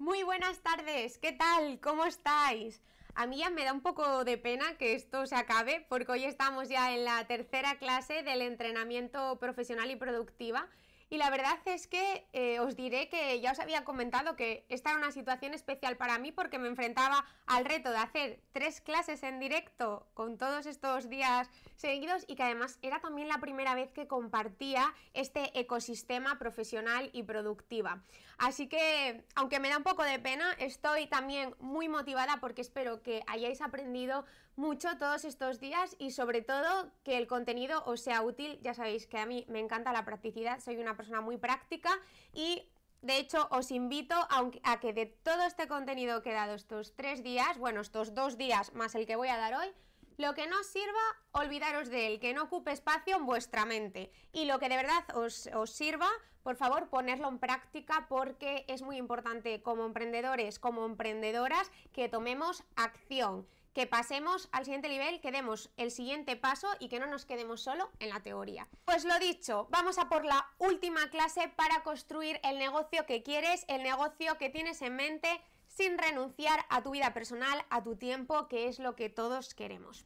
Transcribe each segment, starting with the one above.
Muy buenas tardes, ¿qué tal? ¿Cómo estáis? A mí ya me da un poco de pena que esto se acabe porque hoy estamos ya en la tercera clase del entrenamiento profesional y productiva y la verdad es que eh, os diré que ya os había comentado que esta era una situación especial para mí porque me enfrentaba al reto de hacer tres clases en directo con todos estos días seguidos y que además era también la primera vez que compartía este ecosistema profesional y productiva. Así que, aunque me da un poco de pena, estoy también muy motivada porque espero que hayáis aprendido mucho todos estos días y sobre todo que el contenido os sea útil. Ya sabéis que a mí me encanta la practicidad, soy una persona muy práctica y de hecho, os invito a, que de todo este contenido que he dado estos tres días, bueno, estos dos días más el que voy a dar hoy, lo que no sirva, olvidaros de él, que no ocupe espacio en vuestra mente. Y lo que de verdad os, os, sirva, por favor, ponerlo en práctica porque es muy importante como emprendedores, como emprendedoras, que tomemos acción que pasemos al siguiente nivel, que demos el siguiente paso y que no nos quedemos solo en la teoría. Pues lo dicho, vamos a por la última clase para construir el negocio que quieres, el negocio que tienes en mente sin renunciar a tu vida personal, a tu tiempo, que es lo que todos queremos.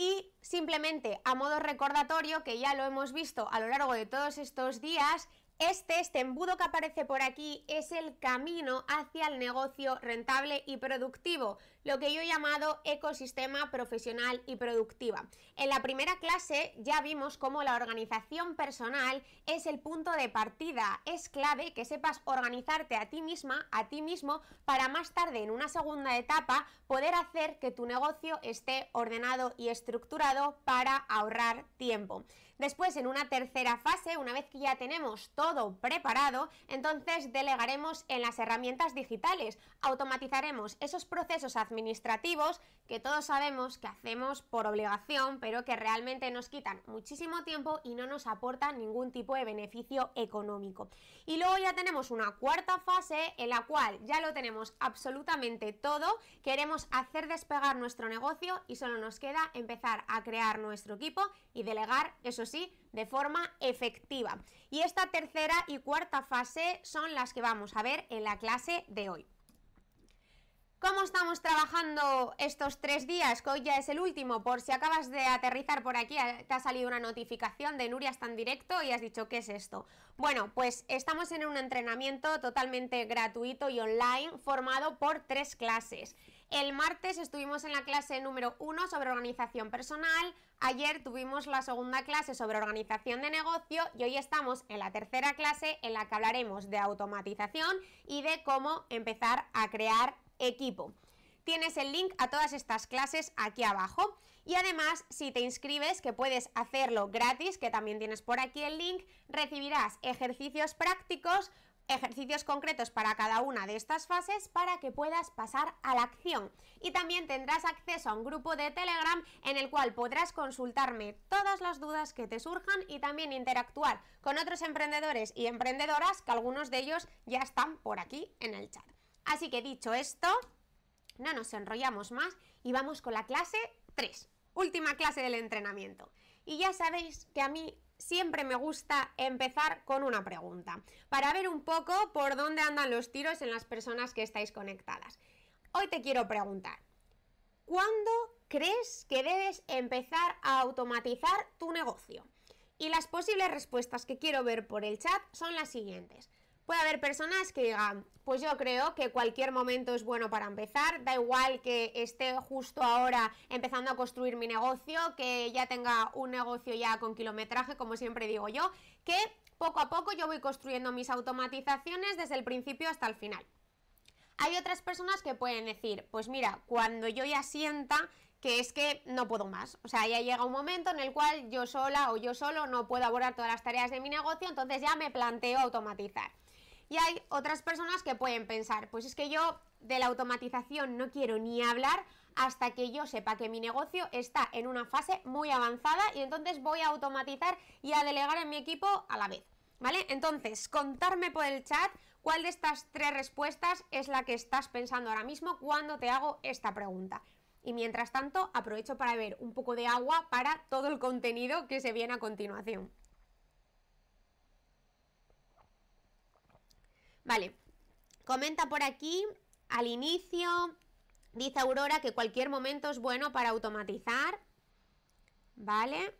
Y simplemente a modo recordatorio, que ya lo hemos visto a lo largo de todos estos días, este, este embudo que aparece por aquí es el camino hacia el negocio rentable y productivo, lo que yo he llamado ecosistema profesional y productiva. En la primera clase ya vimos cómo la organización personal es el punto de partida. Es clave que sepas organizarte a ti misma, a ti mismo, para más tarde en una segunda etapa poder hacer que tu negocio esté ordenado y estructurado para ahorrar tiempo. Después, en una tercera fase, una vez que ya tenemos todo preparado, entonces delegaremos en las herramientas digitales, automatizaremos esos procesos administrativos que todos sabemos que hacemos por obligación, pero que realmente nos quitan muchísimo tiempo y no nos aportan ningún tipo de beneficio económico. Y luego ya tenemos una cuarta fase en la cual ya lo tenemos absolutamente todo, queremos hacer despegar nuestro negocio y solo nos queda empezar a crear nuestro equipo y delegar, eso sí, de forma efectiva. Y esta tercera y cuarta fase son las que vamos a ver en la clase de hoy. ¿Cómo estamos trabajando estos tres días? Que hoy ya es el último, por si acabas de aterrizar por aquí, te ha salido una notificación de Nuria está en directo y has dicho, ¿qué es esto? Bueno, pues estamos en un entrenamiento totalmente gratuito y online formado por tres clases. El martes estuvimos en la clase número uno sobre organización personal, ayer tuvimos la segunda clase sobre organización de negocio y hoy estamos en la tercera clase en la que hablaremos de automatización y de cómo empezar a crear equipo. Tienes el link a todas estas clases aquí abajo y además si te inscribes, que puedes hacerlo gratis, que también tienes por aquí el link, recibirás ejercicios prácticos, ejercicios concretos para cada una de estas fases para que puedas pasar a la acción. Y también tendrás acceso a un grupo de Telegram en el cual podrás consultarme todas las dudas que te surjan y también interactuar con otros emprendedores y emprendedoras que algunos de ellos ya están por aquí en el chat. Así que dicho esto, no nos enrollamos más y vamos con la clase 3, última clase del entrenamiento. Y ya sabéis que a mí siempre me gusta empezar con una pregunta, para ver un poco por dónde andan los tiros en las personas que estáis conectadas. Hoy te quiero preguntar, ¿cuándo crees que debes empezar a automatizar tu negocio? Y las posibles respuestas que quiero ver por el chat son las siguientes. Puede haber personas que digan, pues yo creo que cualquier momento es bueno para empezar, da igual que esté justo ahora empezando a construir mi negocio, que ya tenga un negocio ya con kilometraje, como siempre digo yo, que poco a poco yo voy construyendo mis automatizaciones desde el principio hasta el final. Hay otras personas que pueden decir, pues mira, cuando yo ya sienta que es que no puedo más. O sea, ya llega un momento en el cual yo sola o yo solo no puedo abordar todas las tareas de mi negocio, entonces ya me planteo automatizar. Y hay otras personas que pueden pensar, pues es que yo de la automatización no quiero ni hablar hasta que yo sepa que mi negocio está en una fase muy avanzada y entonces voy a automatizar y a delegar en mi equipo a la vez. ¿Vale? Entonces, contarme por el chat cuál de estas tres respuestas es la que estás pensando ahora mismo cuando te hago esta pregunta. Y mientras tanto, aprovecho para beber un poco de agua para todo el contenido que se viene a continuación. Vale, comenta por aquí al inicio, dice Aurora que cualquier momento es bueno para automatizar. Vale.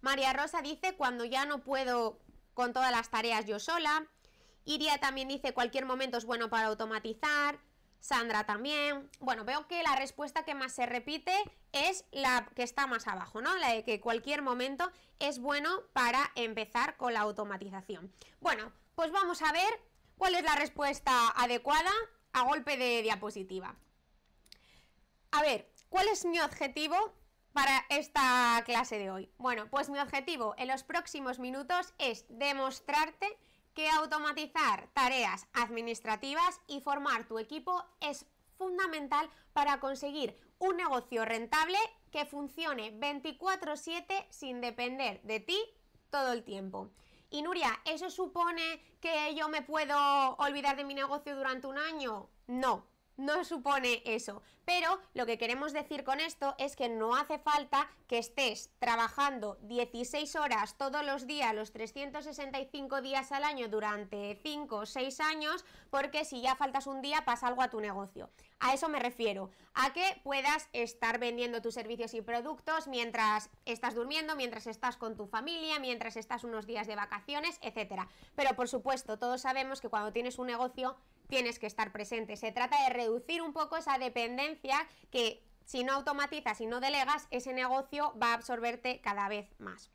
María Rosa dice cuando ya no puedo con todas las tareas yo sola. Iria también dice cualquier momento es bueno para automatizar. Sandra también. Bueno, veo que la respuesta que más se repite es la que está más abajo, ¿no? La de que cualquier momento es bueno para empezar con la automatización. Bueno, pues vamos a ver cuál es la respuesta adecuada a golpe de diapositiva. A ver, ¿cuál es mi objetivo para esta clase de hoy? Bueno, pues mi objetivo en los próximos minutos es demostrarte que automatizar tareas administrativas y formar tu equipo es fundamental para conseguir un negocio rentable que funcione 24/7 sin depender de ti todo el tiempo. Y Nuria, ¿eso supone que yo me puedo olvidar de mi negocio durante un año? No, no supone eso. Pero lo que queremos decir con esto es que no hace falta que estés trabajando 16 horas todos los días, los 365 días al año durante 5 o 6 años, porque si ya faltas un día pasa algo a tu negocio. A eso me refiero, a que puedas estar vendiendo tus servicios y productos mientras estás durmiendo, mientras estás con tu familia, mientras estás unos días de vacaciones, etcétera. Pero por supuesto, todos sabemos que cuando tienes un negocio tienes que estar presente. Se trata de reducir un poco esa dependencia que si no automatizas y no delegas, ese negocio va a absorberte cada vez más.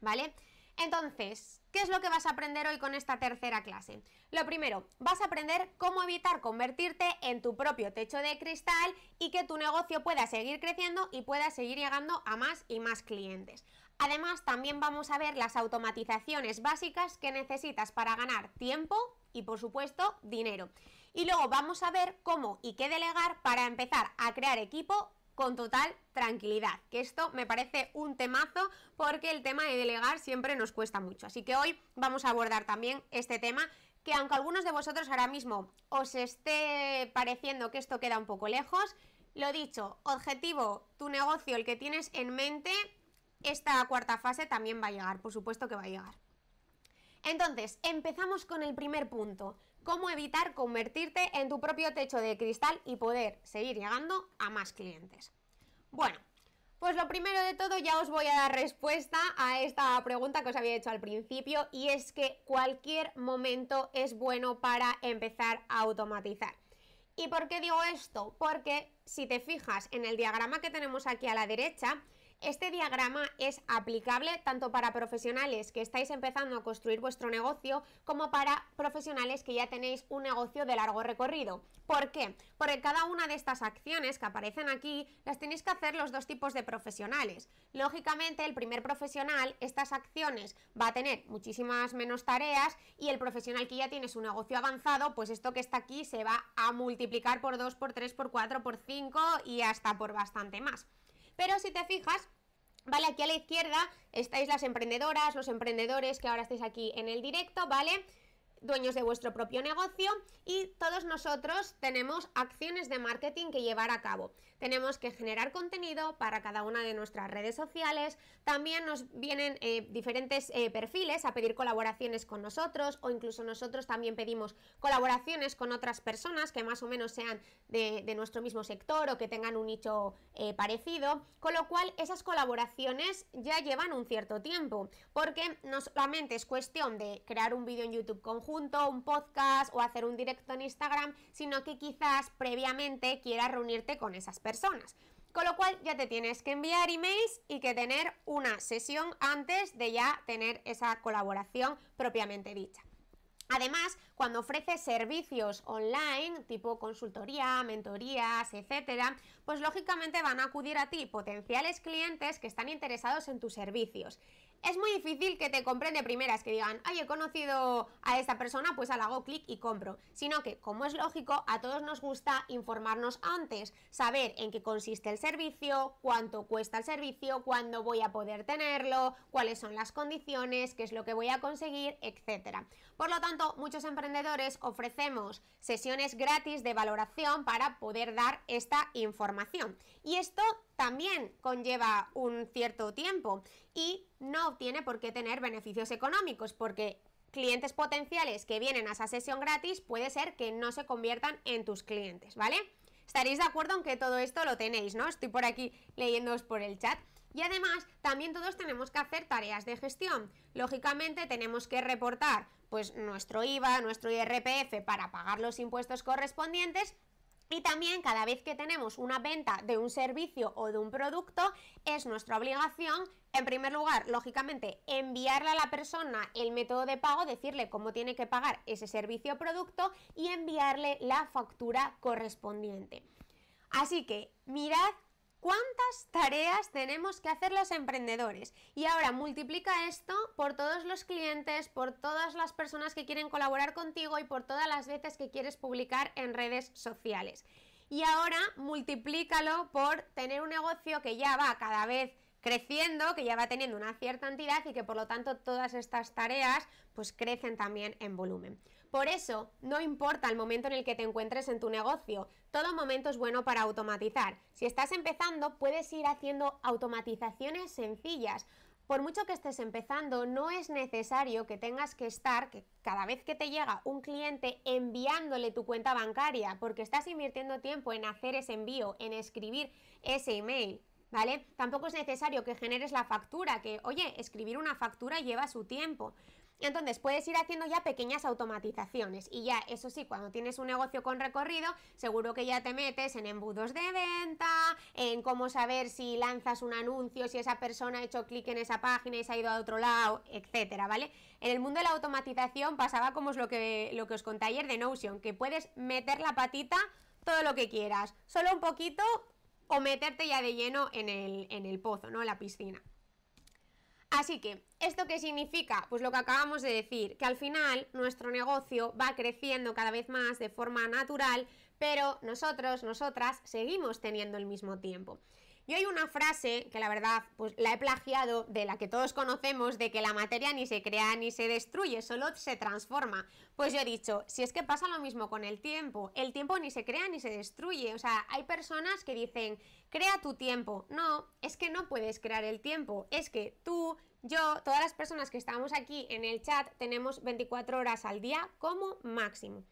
¿Vale? Entonces, ¿qué es lo que vas a aprender hoy con esta tercera clase? Lo primero, vas a aprender cómo evitar convertirte en tu propio techo de cristal y que tu negocio pueda seguir creciendo y pueda seguir llegando a más y más clientes. Además, también vamos a ver las automatizaciones básicas que necesitas para ganar tiempo y, por supuesto, dinero. Y luego vamos a ver cómo y qué delegar para empezar a crear equipo con total tranquilidad, que esto me parece un temazo porque el tema de delegar siempre nos cuesta mucho. Así que hoy vamos a abordar también este tema que aunque algunos de vosotros ahora mismo os esté pareciendo que esto queda un poco lejos, lo dicho, objetivo, tu negocio, el que tienes en mente, esta cuarta fase también va a llegar, por supuesto que va a llegar. Entonces, empezamos con el primer punto, cómo evitar convertirte en tu propio techo de cristal y poder seguir llegando a más clientes. Bueno, pues lo primero de todo ya os voy a dar respuesta a esta pregunta que os había hecho al principio y es que cualquier momento es bueno para empezar a automatizar. ¿Y por qué digo esto? Porque si te fijas en el diagrama que tenemos aquí a la derecha, este diagrama es aplicable tanto para profesionales que estáis empezando a construir vuestro negocio como para profesionales que ya tenéis un negocio de largo recorrido. ¿Por qué? Porque cada una de estas acciones que aparecen aquí las tenéis que hacer los dos tipos de profesionales. Lógicamente, el primer profesional, estas acciones va a tener muchísimas menos tareas y el profesional que ya tiene su negocio avanzado, pues esto que está aquí se va a multiplicar por 2, por 3, por 4, por 5 y hasta por bastante más. Pero si te fijas, Vale, aquí a la izquierda estáis las emprendedoras, los emprendedores que ahora estáis aquí en el directo, ¿vale? Dueños de vuestro propio negocio y todos nosotros tenemos acciones de marketing que llevar a cabo. Tenemos que generar contenido para cada una de nuestras redes sociales. También nos vienen eh, diferentes eh, perfiles a pedir colaboraciones con nosotros o incluso nosotros también pedimos colaboraciones con otras personas que más o menos sean de, nuestro mismo sector o que tengan un nicho eh, parecido. Con lo cual esas colaboraciones ya llevan un cierto tiempo porque no solamente es cuestión de crear un vídeo en YouTube conjunto, un podcast o hacer un directo en Instagram, sino que quizás previamente quieras reunirte con esas personas. Con lo cual ya te tienes que enviar emails y que tener una sesión antes de ya tener esa colaboración propiamente dicha. Además, cuando ofreces servicios online, tipo consultoría, mentorías, etcétera, pues lógicamente van a acudir a ti potenciales clientes que están interesados en tus servicios es muy difícil que te compren de primeras, que digan, ay, he conocido a esta persona, pues hago clic y compro. Sino que, como es lógico, a todos nos gusta informarnos antes, saber en qué consiste el servicio, cuánto cuesta el servicio, cuándo voy a poder tenerlo, cuáles son las condiciones, qué es lo que voy a conseguir, etc. Por lo tanto, muchos emprendedores ofrecemos sesiones gratis de valoración para poder dar esta información. Y esto también conlleva un cierto tiempo y no tiene por qué tener beneficios económicos porque clientes potenciales que vienen a esa sesión gratis puede ser que no se conviertan en tus clientes, ¿vale? Estaréis de acuerdo en que todo esto lo tenéis, ¿no? Estoy por aquí leyéndoos por el chat. Y además, también todos tenemos que hacer tareas de gestión. Lógicamente, tenemos que reportar pues nuestro IVA, nuestro IRPF para pagar los impuestos correspondientes y también cada vez que tenemos una venta de un servicio o de un producto, es nuestra obligación, en primer lugar, lógicamente, enviarle a la persona el método de pago, decirle cómo tiene que pagar ese servicio o producto y enviarle la factura correspondiente. Así que mirad ¿Cuántas tareas tenemos que hacer los emprendedores? Y ahora multiplica esto por todos los clientes, por todas las personas que quieren colaborar contigo y por todas las veces que quieres publicar en redes sociales. Y ahora multiplícalo por tener un negocio que ya va cada vez creciendo, que ya va teniendo una cierta entidad y que por lo tanto todas estas tareas pues crecen también en volumen. Por eso, no importa el momento en el que te encuentres en tu negocio, todo momento es bueno para automatizar. Si estás empezando, puedes ir haciendo automatizaciones sencillas. Por mucho que estés empezando, no es necesario que tengas que estar, que cada vez que te llega un cliente, enviándole tu cuenta bancaria, porque estás invirtiendo tiempo en hacer ese envío, en escribir ese email. ¿Vale? Tampoco es necesario que generes la factura, que, oye, escribir una factura lleva su tiempo. Entonces puedes ir haciendo ya pequeñas automatizaciones y ya, eso sí, cuando tienes un negocio con recorrido, seguro que ya te metes en embudos de venta, en cómo saber si lanzas un anuncio, si esa persona ha hecho clic en esa página y se ha ido a otro lado, etcétera, ¿vale? En el mundo de la automatización pasaba como es lo que, lo que os conté ayer de Notion, que puedes meter la patita todo lo que quieras, solo un poquito o meterte ya de lleno en el, en el pozo, ¿no? En la piscina. Así que, ¿esto qué significa? Pues lo que acabamos de decir, que al final nuestro negocio va creciendo cada vez más de forma natural, pero nosotros, nosotras, seguimos teniendo el mismo tiempo. Y hay una frase que la verdad pues la he plagiado de la que todos conocemos de que la materia ni se crea ni se destruye, solo se transforma. Pues yo he dicho, si es que pasa lo mismo con el tiempo, el tiempo ni se crea ni se destruye. O sea, hay personas que dicen, crea tu tiempo. No, es que no puedes crear el tiempo, es que tú, yo, todas las personas que estamos aquí en el chat tenemos 24 horas al día como máximo.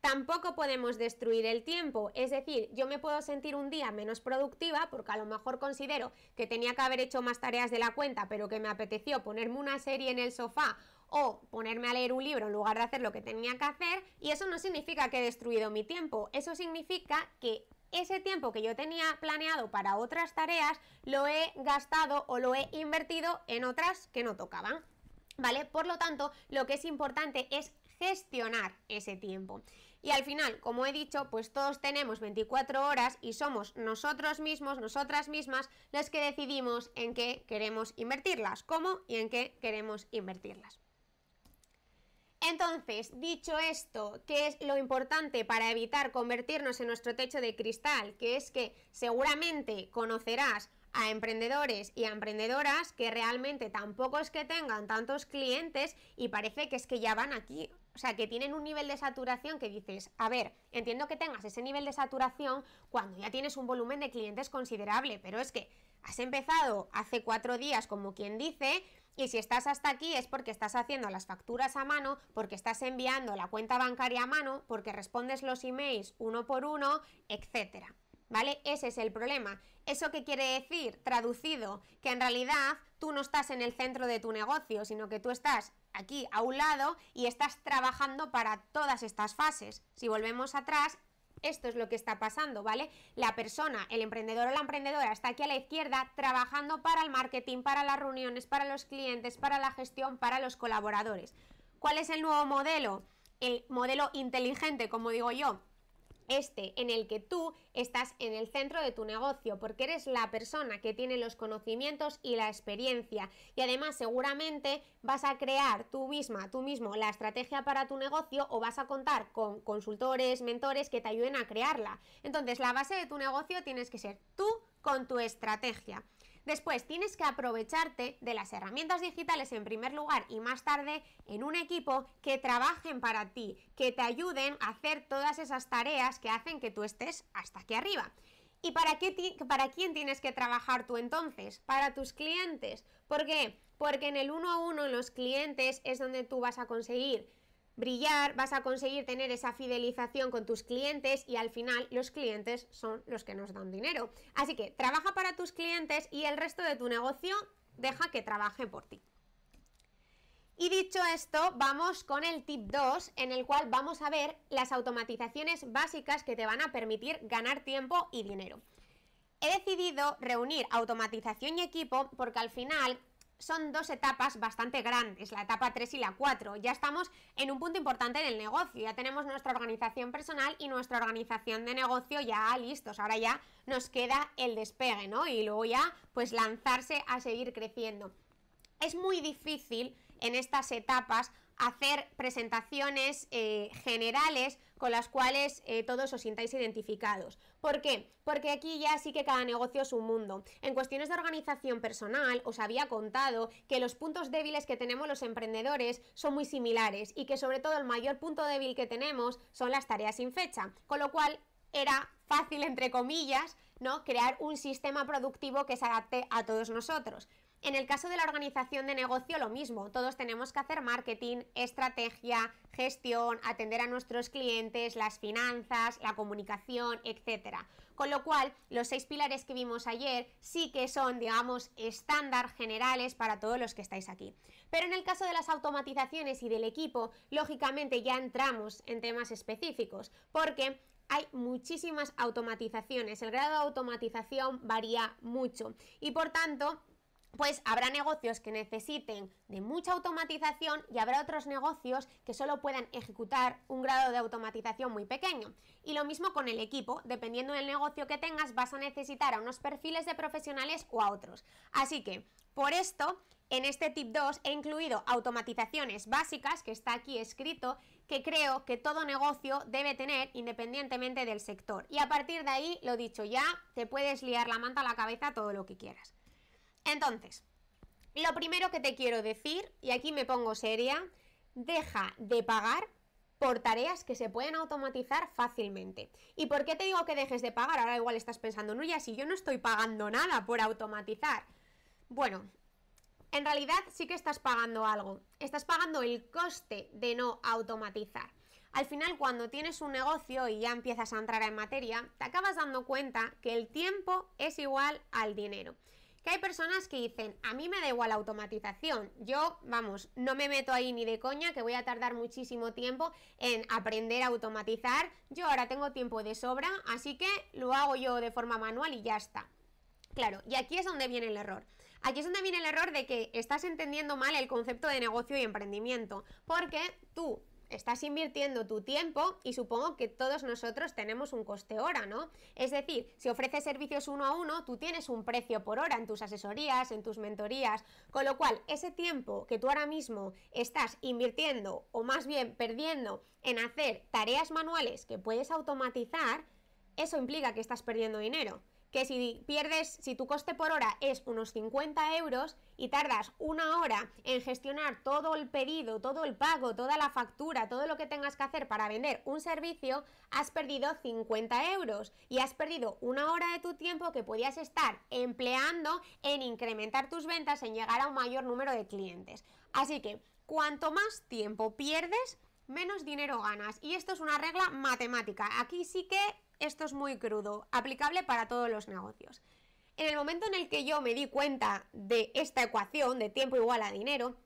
Tampoco podemos destruir el tiempo, es decir, yo me puedo sentir un día menos productiva porque a lo mejor considero que tenía que haber hecho más tareas de la cuenta, pero que me apeteció ponerme una serie en el sofá o ponerme a leer un libro en lugar de hacer lo que tenía que hacer, y eso no significa que he destruido mi tiempo, eso significa que ese tiempo que yo tenía planeado para otras tareas lo he gastado o lo he invertido en otras que no tocaban. ¿Vale? Por lo tanto, lo que es importante es gestionar ese tiempo. Y al final, como he dicho, pues todos tenemos 24 horas y somos nosotros mismos, nosotras mismas, los que decidimos en qué queremos invertirlas, cómo y en qué queremos invertirlas. Entonces, dicho esto, ¿qué es lo importante para evitar convertirnos en nuestro techo de cristal? Que es que seguramente conocerás a emprendedores y a emprendedoras que realmente tampoco es que tengan tantos clientes y parece que es que ya van aquí o sea, que tienen un nivel de saturación que dices, a ver, entiendo que tengas ese nivel de saturación cuando ya tienes un volumen de clientes considerable, pero es que has empezado hace cuatro días, como quien dice, y si estás hasta aquí es porque estás haciendo las facturas a mano, porque estás enviando la cuenta bancaria a mano, porque respondes los emails uno por uno, etcétera. ¿Vale? Ese es el problema. ¿Eso qué quiere decir? Traducido, que en realidad tú no estás en el centro de tu negocio, sino que tú estás aquí a un lado y estás trabajando para todas estas fases. Si volvemos atrás, esto es lo que está pasando, ¿vale? La persona, el emprendedor o la emprendedora está aquí a la izquierda trabajando para el marketing, para las reuniones, para los clientes, para la gestión, para los colaboradores. ¿Cuál es el nuevo modelo? El modelo inteligente, como digo yo, este en el que tú estás en el centro de tu negocio, porque eres la persona que tiene los conocimientos y la experiencia. Y además seguramente vas a crear tú misma, tú mismo, la estrategia para tu negocio o vas a contar con consultores, mentores que te ayuden a crearla. Entonces la base de tu negocio tienes que ser tú con tu estrategia. Después tienes que aprovecharte de las herramientas digitales en primer lugar y más tarde en un equipo que trabajen para ti, que te ayuden a hacer todas esas tareas que hacen que tú estés hasta aquí arriba. ¿Y para, qué para quién tienes que trabajar tú entonces? Para tus clientes. ¿Por qué? porque en el uno a uno los clientes es donde tú vas a conseguir brillar, vas a conseguir tener esa fidelización con tus clientes y al final los clientes son los que nos dan dinero. Así que trabaja para tus clientes y el resto de tu negocio deja que trabaje por ti. Y dicho esto, vamos con el tip 2, en el cual vamos a ver las automatizaciones básicas que te van a permitir ganar tiempo y dinero. He decidido reunir automatización y equipo porque al final son dos etapas bastante grandes, la etapa 3 y la 4. Ya estamos en un punto importante en el negocio, ya tenemos nuestra organización personal y nuestra organización de negocio ya listos. Ahora ya nos queda el despegue, ¿no? Y luego ya pues lanzarse a seguir creciendo. Es muy difícil en estas etapas hacer presentaciones eh, generales con las cuales eh, todos os sintáis identificados. ¿Por qué? Porque aquí ya sí que cada negocio es un mundo. En cuestiones de organización personal os había contado que los puntos débiles que tenemos los emprendedores son muy similares y que sobre todo el mayor punto débil que tenemos son las tareas sin fecha, con lo cual era fácil, entre comillas, ¿no? crear un sistema productivo que se adapte a todos nosotros. En el caso de la organización de negocio, lo mismo. Todos tenemos que hacer marketing, estrategia, gestión, atender a nuestros clientes, las finanzas, la comunicación, etc. Con lo cual, los seis pilares que vimos ayer sí que son, digamos, estándar generales para todos los que estáis aquí. Pero en el caso de las automatizaciones y del equipo, lógicamente ya entramos en temas específicos, porque hay muchísimas automatizaciones, el grado de automatización varía mucho y por tanto pues habrá negocios que necesiten de mucha automatización y habrá otros negocios que solo puedan ejecutar un grado de automatización muy pequeño. Y lo mismo con el equipo, dependiendo del negocio que tengas vas a necesitar a unos perfiles de profesionales o a otros. Así que, por esto, en este tip 2 he incluido automatizaciones básicas, que está aquí escrito, que creo que todo negocio debe tener independientemente del sector. Y a partir de ahí, lo dicho ya, te puedes liar la manta a la cabeza todo lo que quieras. Entonces, lo primero que te quiero decir, y aquí me pongo seria, deja de pagar por tareas que se pueden automatizar fácilmente. ¿Y por qué te digo que dejes de pagar? Ahora igual estás pensando, no, ya si yo no estoy pagando nada por automatizar. Bueno, en realidad sí que estás pagando algo. Estás pagando el coste de no automatizar. Al final, cuando tienes un negocio y ya empiezas a entrar en materia, te acabas dando cuenta que el tiempo es igual al dinero que hay personas que dicen, a mí me da igual la automatización, yo, vamos, no me meto ahí ni de coña, que voy a tardar muchísimo tiempo en aprender a automatizar, yo ahora tengo tiempo de sobra, así que lo hago yo de forma manual y ya está. Claro, y aquí es donde viene el error. Aquí es donde viene el error de que estás entendiendo mal el concepto de negocio y emprendimiento, porque tú estás invirtiendo tu tiempo y supongo que todos nosotros tenemos un coste hora, ¿no? Es decir, si ofreces servicios uno a uno, tú tienes un precio por hora en tus asesorías, en tus mentorías, con lo cual ese tiempo que tú ahora mismo estás invirtiendo o más bien perdiendo en hacer tareas manuales que puedes automatizar, eso implica que estás perdiendo dinero que si pierdes, si tu coste por hora es unos 50 euros y tardas una hora en gestionar todo el pedido, todo el pago, toda la factura, todo lo que tengas que hacer para vender un servicio, has perdido 50 euros y has perdido una hora de tu tiempo que podías estar empleando en incrementar tus ventas, en llegar a un mayor número de clientes. Así que, cuanto más tiempo pierdes, menos dinero ganas. Y esto es una regla matemática. Aquí sí que esto es muy crudo, aplicable para todos los negocios. En el momento en el que yo me di cuenta de esta ecuación de tiempo igual a dinero,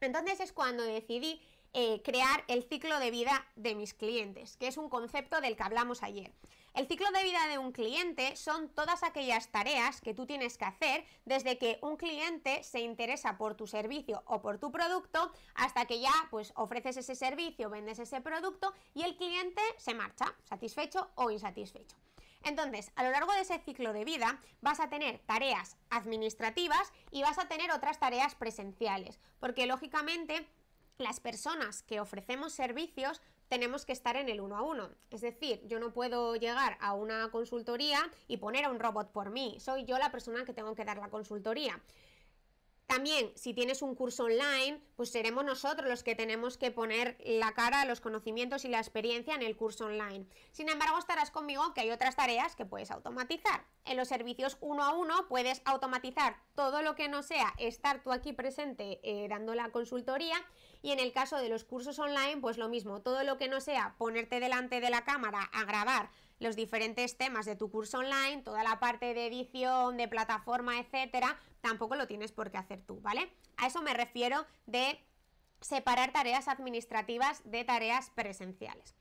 entonces es cuando decidí eh, crear el ciclo de vida de mis clientes, que es un concepto del que hablamos ayer. El ciclo de vida de un cliente son todas aquellas tareas que tú tienes que hacer desde que un cliente se interesa por tu servicio o por tu producto hasta que ya pues ofreces ese servicio, vendes ese producto y el cliente se marcha, satisfecho o insatisfecho. Entonces, a lo largo de ese ciclo de vida vas a tener tareas administrativas y vas a tener otras tareas presenciales, porque lógicamente las personas que ofrecemos servicios tenemos que estar en el uno a uno. Es decir, yo no puedo llegar a una consultoría y poner a un robot por mí. Soy yo la persona que tengo que dar la consultoría. También, si tienes un curso online, pues seremos nosotros los que tenemos que poner la cara, los conocimientos y la experiencia en el curso online. Sin embargo, estarás conmigo que hay otras tareas que puedes automatizar. En los servicios uno a uno puedes automatizar todo lo que no sea estar tú aquí presente eh, dando la consultoría y en el caso de los cursos online, pues lo mismo, todo lo que no sea ponerte delante de la cámara a grabar los diferentes temas de tu curso online, toda la parte de edición, de plataforma, etcétera, tampoco lo tienes por qué hacer tú, ¿vale? A eso me refiero de separar tareas administrativas de tareas presenciales.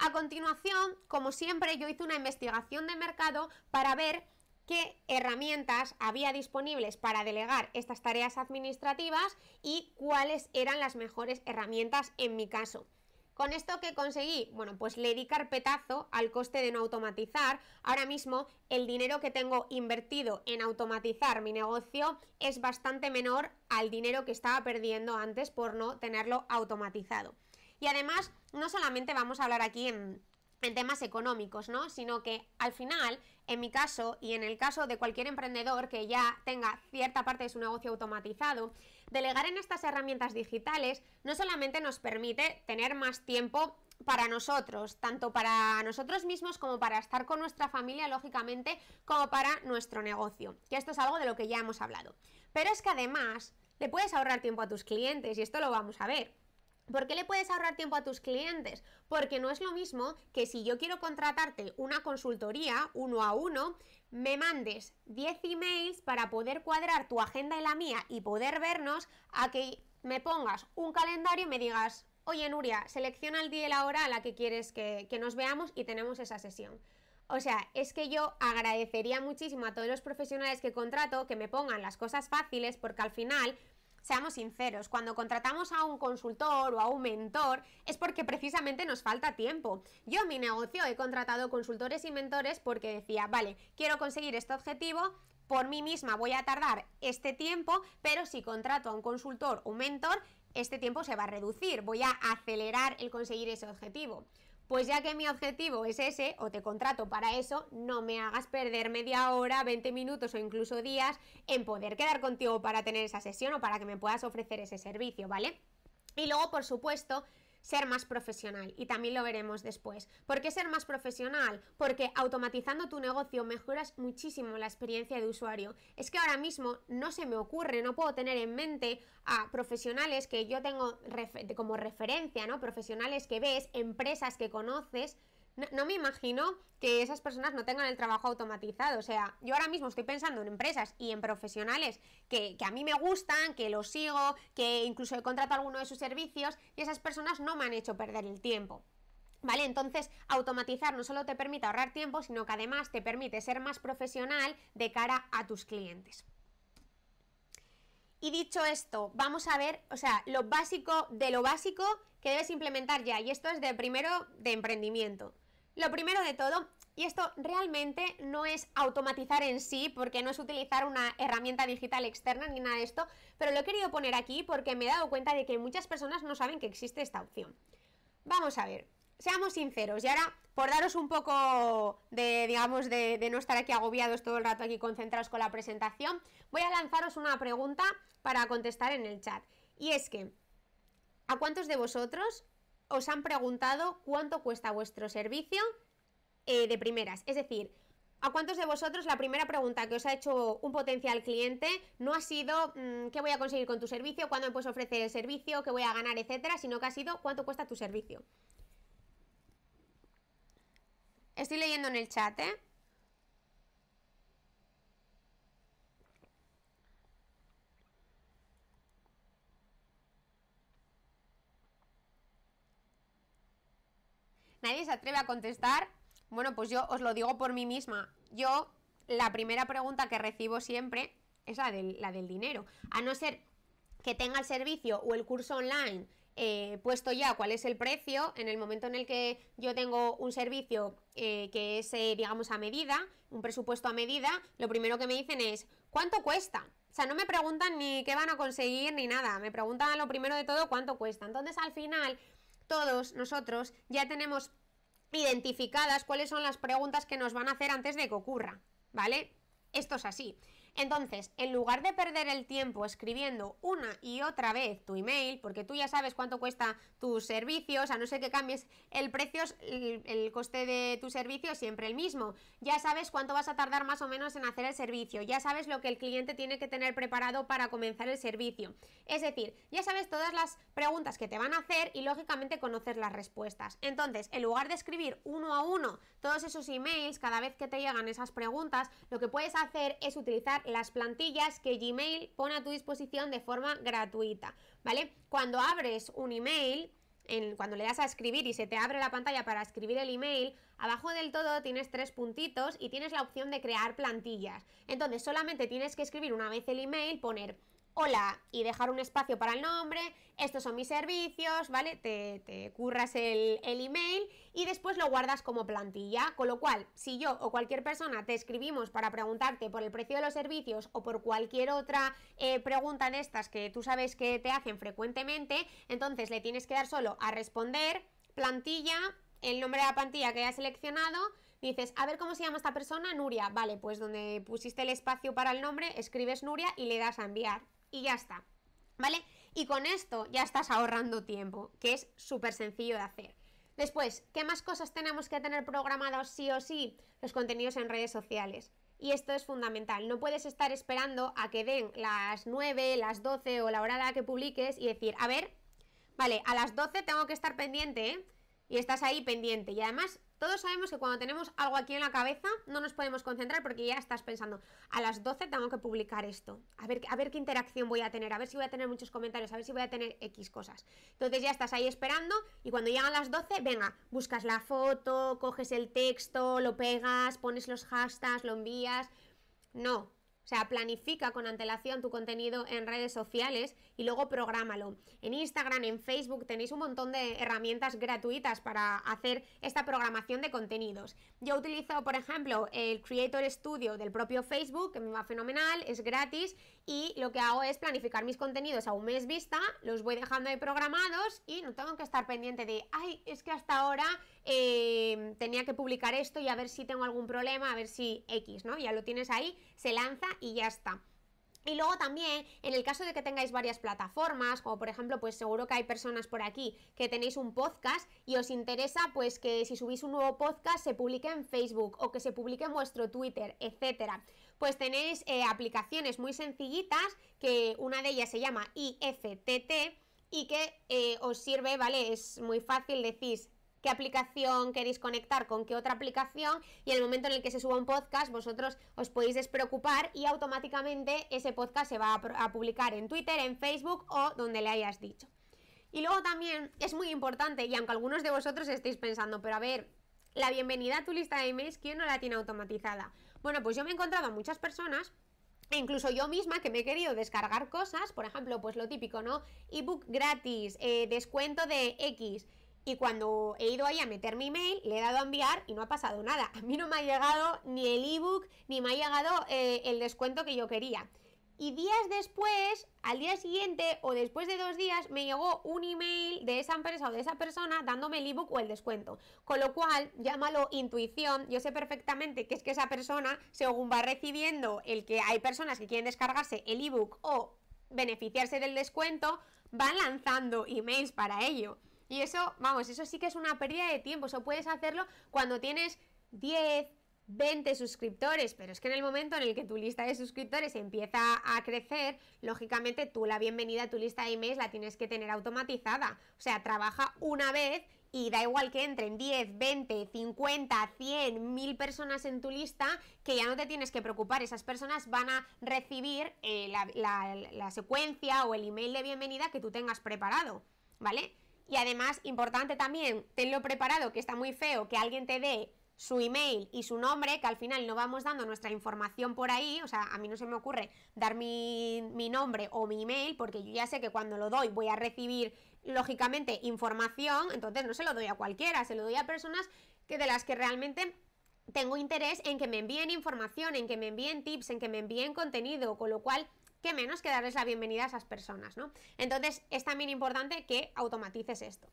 A continuación, como siempre, yo hice una investigación de mercado para ver qué herramientas había disponibles para delegar estas tareas administrativas y cuáles eran las mejores herramientas en mi caso. ¿Con esto que conseguí? Bueno, pues le di carpetazo al coste de no automatizar. Ahora mismo el dinero que tengo invertido en automatizar mi negocio es bastante menor al dinero que estaba perdiendo antes por no tenerlo automatizado. Y además, no solamente vamos a hablar aquí en, en temas económicos, ¿no? Sino que al final, en mi caso y en el caso de cualquier emprendedor que ya tenga cierta parte de su negocio automatizado, Delegar en estas herramientas digitales no solamente nos permite tener más tiempo para nosotros, tanto para nosotros mismos como para estar con nuestra familia, lógicamente, como para nuestro negocio, que esto es algo de lo que ya hemos hablado. Pero es que además le puedes ahorrar tiempo a tus clientes y esto lo vamos a ver. ¿Por qué le puedes ahorrar tiempo a tus clientes? Porque no es lo mismo que si yo quiero contratarte una consultoría uno a uno, me mandes 10 emails para poder cuadrar tu agenda y la mía y poder vernos, a que me pongas un calendario y me digas, oye Nuria, selecciona el día y la hora a la que quieres que, que nos veamos y tenemos esa sesión. O sea, es que yo agradecería muchísimo a todos los profesionales que contrato que me pongan las cosas fáciles porque al final Seamos sinceros, cuando contratamos a un consultor o a un mentor es porque precisamente nos falta tiempo. Yo en mi negocio he contratado consultores y mentores porque decía, vale, quiero conseguir este objetivo, por mí misma voy a tardar este tiempo, pero si contrato a un consultor o un mentor, este tiempo se va a reducir, voy a acelerar el conseguir ese objetivo. Pues ya que mi objetivo es ese, o te contrato para eso, no me hagas perder media hora, 20 minutos o incluso días en poder quedar contigo para tener esa sesión o para que me puedas ofrecer ese servicio, ¿vale? Y luego, por supuesto, ser más profesional y también lo veremos después. ¿Por qué ser más profesional? Porque automatizando tu negocio mejoras muchísimo la experiencia de usuario. Es que ahora mismo no se me ocurre, no puedo tener en mente a profesionales que yo tengo como referencia, ¿no? Profesionales que ves, empresas que conoces no, me imagino que esas personas no tengan el trabajo automatizado. O sea, yo ahora mismo estoy pensando en empresas y en profesionales que, a mí me gustan, que los sigo, que incluso he contratado alguno de sus servicios y esas personas no me han hecho perder el tiempo. ¿Vale? Entonces, automatizar no solo te permite ahorrar tiempo, sino que además te permite ser más profesional de cara a tus clientes. Y dicho esto, vamos a ver, o sea, lo básico de lo básico que debes implementar ya. Y esto es de primero de emprendimiento. Lo primero de todo, y esto realmente no es automatizar en sí, porque no es utilizar una herramienta digital externa ni nada de esto, pero lo he querido poner aquí porque me he dado cuenta de que muchas personas no saben que existe esta opción. Vamos a ver, seamos sinceros, y ahora, por daros un poco de, digamos, de, de no estar aquí agobiados todo el rato aquí concentrados con la presentación, voy a lanzaros una pregunta para contestar en el chat. Y es que, ¿a cuántos de vosotros os han preguntado cuánto cuesta vuestro servicio eh, de primeras. Es decir, ¿a cuántos de vosotros la primera pregunta que os ha hecho un potencial cliente no ha sido mm, qué voy a conseguir con tu servicio, cuándo me puedes ofrecer el servicio, qué voy a ganar, etcétera, sino que ha sido cuánto cuesta tu servicio? Estoy leyendo en el chat, ¿eh? Nadie se atreve a contestar, bueno, pues yo os lo digo por mí misma. Yo, la primera pregunta que recibo siempre es la del, la del dinero. A no ser que tenga el servicio o el curso online eh, puesto ya cuál es el precio, en el momento en el que yo tengo un servicio eh, que es, eh, digamos, a medida, un presupuesto a medida, lo primero que me dicen es, ¿cuánto cuesta? O sea, no me preguntan ni qué van a conseguir ni nada, me preguntan lo primero de todo cuánto cuesta. Entonces, al final, todos nosotros ya tenemos identificadas cuáles son las preguntas que nos van a hacer antes de que ocurra, ¿vale? Esto es así. Entonces, en lugar de perder el tiempo escribiendo una y otra vez tu email, porque tú ya sabes cuánto cuesta tus servicios, a no ser que cambies el precio, el, coste de tu servicio es siempre el mismo. Ya sabes cuánto vas a tardar más o menos en hacer el servicio, ya sabes lo que el cliente tiene que tener preparado para comenzar el servicio. Es decir, ya sabes todas las preguntas que te van a hacer y lógicamente conoces las respuestas. Entonces, en lugar de escribir uno a uno todos esos emails cada vez que te llegan esas preguntas, lo que puedes hacer es utilizar las plantillas que Gmail pone a tu disposición de forma gratuita, ¿vale? Cuando abres un email, en, cuando le das a escribir y se te abre la pantalla para escribir el email, abajo del todo tienes tres puntitos y tienes la opción de crear plantillas. Entonces solamente tienes que escribir una vez el email, poner hola y dejar un espacio para el nombre, estos son mis servicios, ¿vale? Te, curras el, email y después lo guardas como plantilla, con lo cual, si yo o cualquier persona te escribimos para preguntarte por el precio de los servicios o por cualquier otra eh, pregunta de estas que tú sabes que te hacen frecuentemente, entonces le tienes que dar solo a responder, plantilla, el nombre de la plantilla que hayas seleccionado, dices, a ver cómo se llama esta persona, Nuria, vale, pues donde pusiste el espacio para el nombre, escribes Nuria y le das a enviar y ya está, ¿vale? Y con esto ya estás ahorrando tiempo, que es súper sencillo de hacer. Después, ¿qué más cosas tenemos que tener programados sí o sí? Los contenidos en redes sociales. Y esto es fundamental. No puedes estar esperando a que den las 9, las 12 o la hora a la que publiques y decir, a ver, vale, a las 12 tengo que estar pendiente, ¿eh? Y estás ahí pendiente. Y además, todos sabemos que cuando tenemos algo aquí en la cabeza no nos podemos concentrar porque ya estás pensando, a las 12 tengo que publicar esto, a ver, a ver qué interacción voy a tener, a ver si voy a tener muchos comentarios, a ver si voy a tener X cosas. Entonces ya estás ahí esperando y cuando llegan las 12, venga, buscas la foto, coges el texto, lo pegas, pones los hashtags, lo envías. No, o sea, planifica con antelación tu contenido en redes sociales y luego prográmalo. En Instagram, en Facebook tenéis un montón de herramientas gratuitas para hacer esta programación de contenidos. Yo utilizo, por ejemplo, el Creator Studio del propio Facebook, que me va fenomenal, es gratis y lo que hago es planificar mis contenidos a un mes vista, los voy dejando ahí programados y no tengo que estar pendiente de, ay, es que hasta ahora eh, tenía que publicar esto y a ver si tengo algún problema, a ver si X, ¿no? Ya lo tienes ahí, se lanza y ya está. Y luego también, en el caso de que tengáis varias plataformas, como por ejemplo, pues seguro que hay personas por aquí que tenéis un podcast y os interesa pues que si subís un nuevo podcast se publique en Facebook o que se publique en vuestro Twitter, etcétera. Pues tenéis eh, aplicaciones muy sencillitas, que una de ellas se llama IFTT y que eh, os sirve, ¿vale? Es muy fácil, decís qué aplicación queréis conectar con qué otra aplicación y en el momento en el que se suba un podcast vosotros os podéis despreocupar y automáticamente ese podcast se va a, publicar en Twitter, en Facebook o donde le hayas dicho. Y luego también es muy importante, y aunque algunos de vosotros estéis pensando, pero a ver, la bienvenida a tu lista de emails, ¿quién no la tiene automatizada? Bueno, pues yo me he encontrado a muchas personas e incluso yo misma que me he querido descargar cosas, por ejemplo, pues lo típico, ¿no? Ebook gratis, eh, descuento de X, y cuando he ido ahí a meter mi email, le he dado a enviar y no ha pasado nada. A mí no me ha llegado ni el ebook, ni me ha llegado eh, el descuento que yo quería. Y días después, al día siguiente o después de dos días, me llegó un email de esa empresa o de esa persona dándome el ebook o el descuento. Con lo cual, llámalo intuición, yo sé perfectamente que es que esa persona, según va recibiendo el que hay personas que quieren descargarse el ebook o beneficiarse del descuento, van lanzando emails para ello. Y eso, vamos, eso sí que es una pérdida de tiempo. Eso puedes hacerlo cuando tienes 10, 20 suscriptores, pero es que en el momento en el que tu lista de suscriptores empieza a crecer, lógicamente tú la bienvenida a tu lista de emails la tienes que tener automatizada. O sea, trabaja una vez y da igual que entren 10, 20, 50, 100, 1000 personas en tu lista, que ya no te tienes que preocupar. Esas personas van a recibir eh, la, la secuencia o el email de bienvenida que tú tengas preparado, ¿vale? Y además, importante también, tenlo preparado, que está muy feo que alguien te dé su email y su nombre, que al final no vamos dando nuestra información por ahí, o sea, a mí no se me ocurre dar mi, mi, nombre o mi email, porque yo ya sé que cuando lo doy voy a recibir, lógicamente, información, entonces no se lo doy a cualquiera, se lo doy a personas que de las que realmente tengo interés en que me envíen información, en que me envíen tips, en que me envíen contenido, con lo cual qué menos que darles la bienvenida a esas personas, ¿no? Entonces es también importante que automatices esto.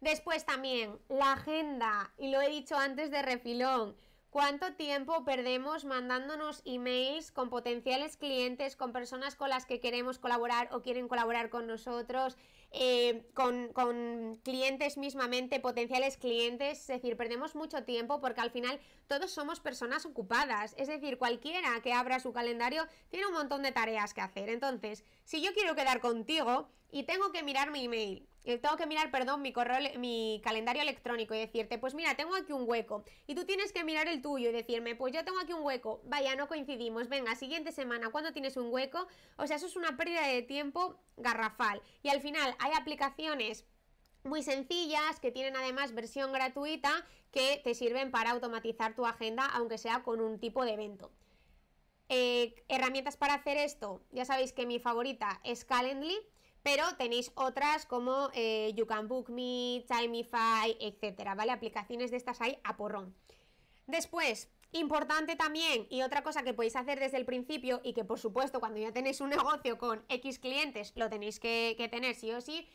Después también la agenda, y lo he dicho antes de refilón, ¿Cuánto tiempo perdemos mandándonos emails con potenciales clientes, con personas con las que queremos colaborar o quieren colaborar con nosotros, eh, con, con, clientes mismamente, potenciales clientes? Es decir, perdemos mucho tiempo porque al final todos somos personas ocupadas. Es decir, cualquiera que abra su calendario tiene un montón de tareas que hacer. Entonces, si yo quiero quedar contigo y tengo que mirar mi email, tengo que mirar, perdón, mi correo, mi calendario electrónico y decirte, pues mira, tengo aquí un hueco. Y tú tienes que mirar el tuyo y decirme, pues yo tengo aquí un hueco. Vaya, no coincidimos. Venga, siguiente semana, ¿cuándo tienes un hueco? O sea, eso es una pérdida de tiempo garrafal. Y al final hay aplicaciones muy sencillas que tienen además versión gratuita que te sirven para automatizar tu agenda, aunque sea con un tipo de evento. Eh, herramientas para hacer esto, ya sabéis que mi favorita es Calendly pero tenéis otras como eh, You Can Book Me, Timeify, etcétera, ¿vale? Aplicaciones de estas hay a porrón. Después, importante también, y otra cosa que podéis hacer desde el principio, y que por supuesto cuando ya tenéis un negocio con X clientes lo tenéis que, que tener sí o sí,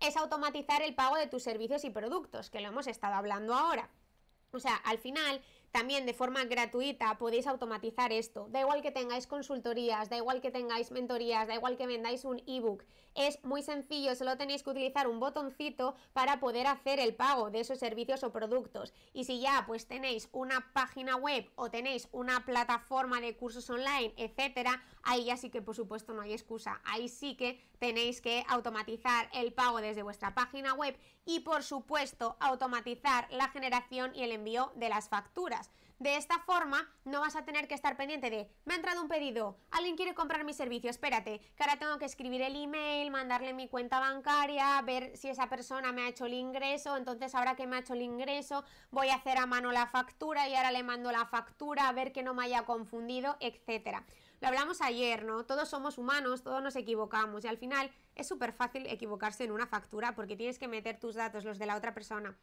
es automatizar el pago de tus servicios y productos, que lo hemos estado hablando ahora. O sea, al final también de forma gratuita podéis automatizar esto. Da igual que tengáis consultorías, da igual que tengáis mentorías, da igual que vendáis un ebook. Es muy sencillo, solo tenéis que utilizar un botoncito para poder hacer el pago de esos servicios o productos. Y si ya pues tenéis una página web o tenéis una plataforma de cursos online, etcétera, ahí ya sí que por supuesto no hay excusa. Ahí sí que tenéis que automatizar el pago desde vuestra página web y por supuesto automatizar la generación y el envío de las facturas. De esta forma no vas a tener que estar pendiente de me ha entrado un pedido, alguien quiere comprar mi servicio, espérate, que ahora tengo que escribir el email, mandarle mi cuenta bancaria, ver si esa persona me ha hecho el ingreso, entonces ahora que me ha hecho el ingreso voy a hacer a mano la factura y ahora le mando la factura a ver que no me haya confundido, etcétera. Lo hablamos ayer, ¿no? Todos somos humanos, todos nos equivocamos y al final es súper fácil equivocarse en una factura porque tienes que meter tus datos, los de la otra persona,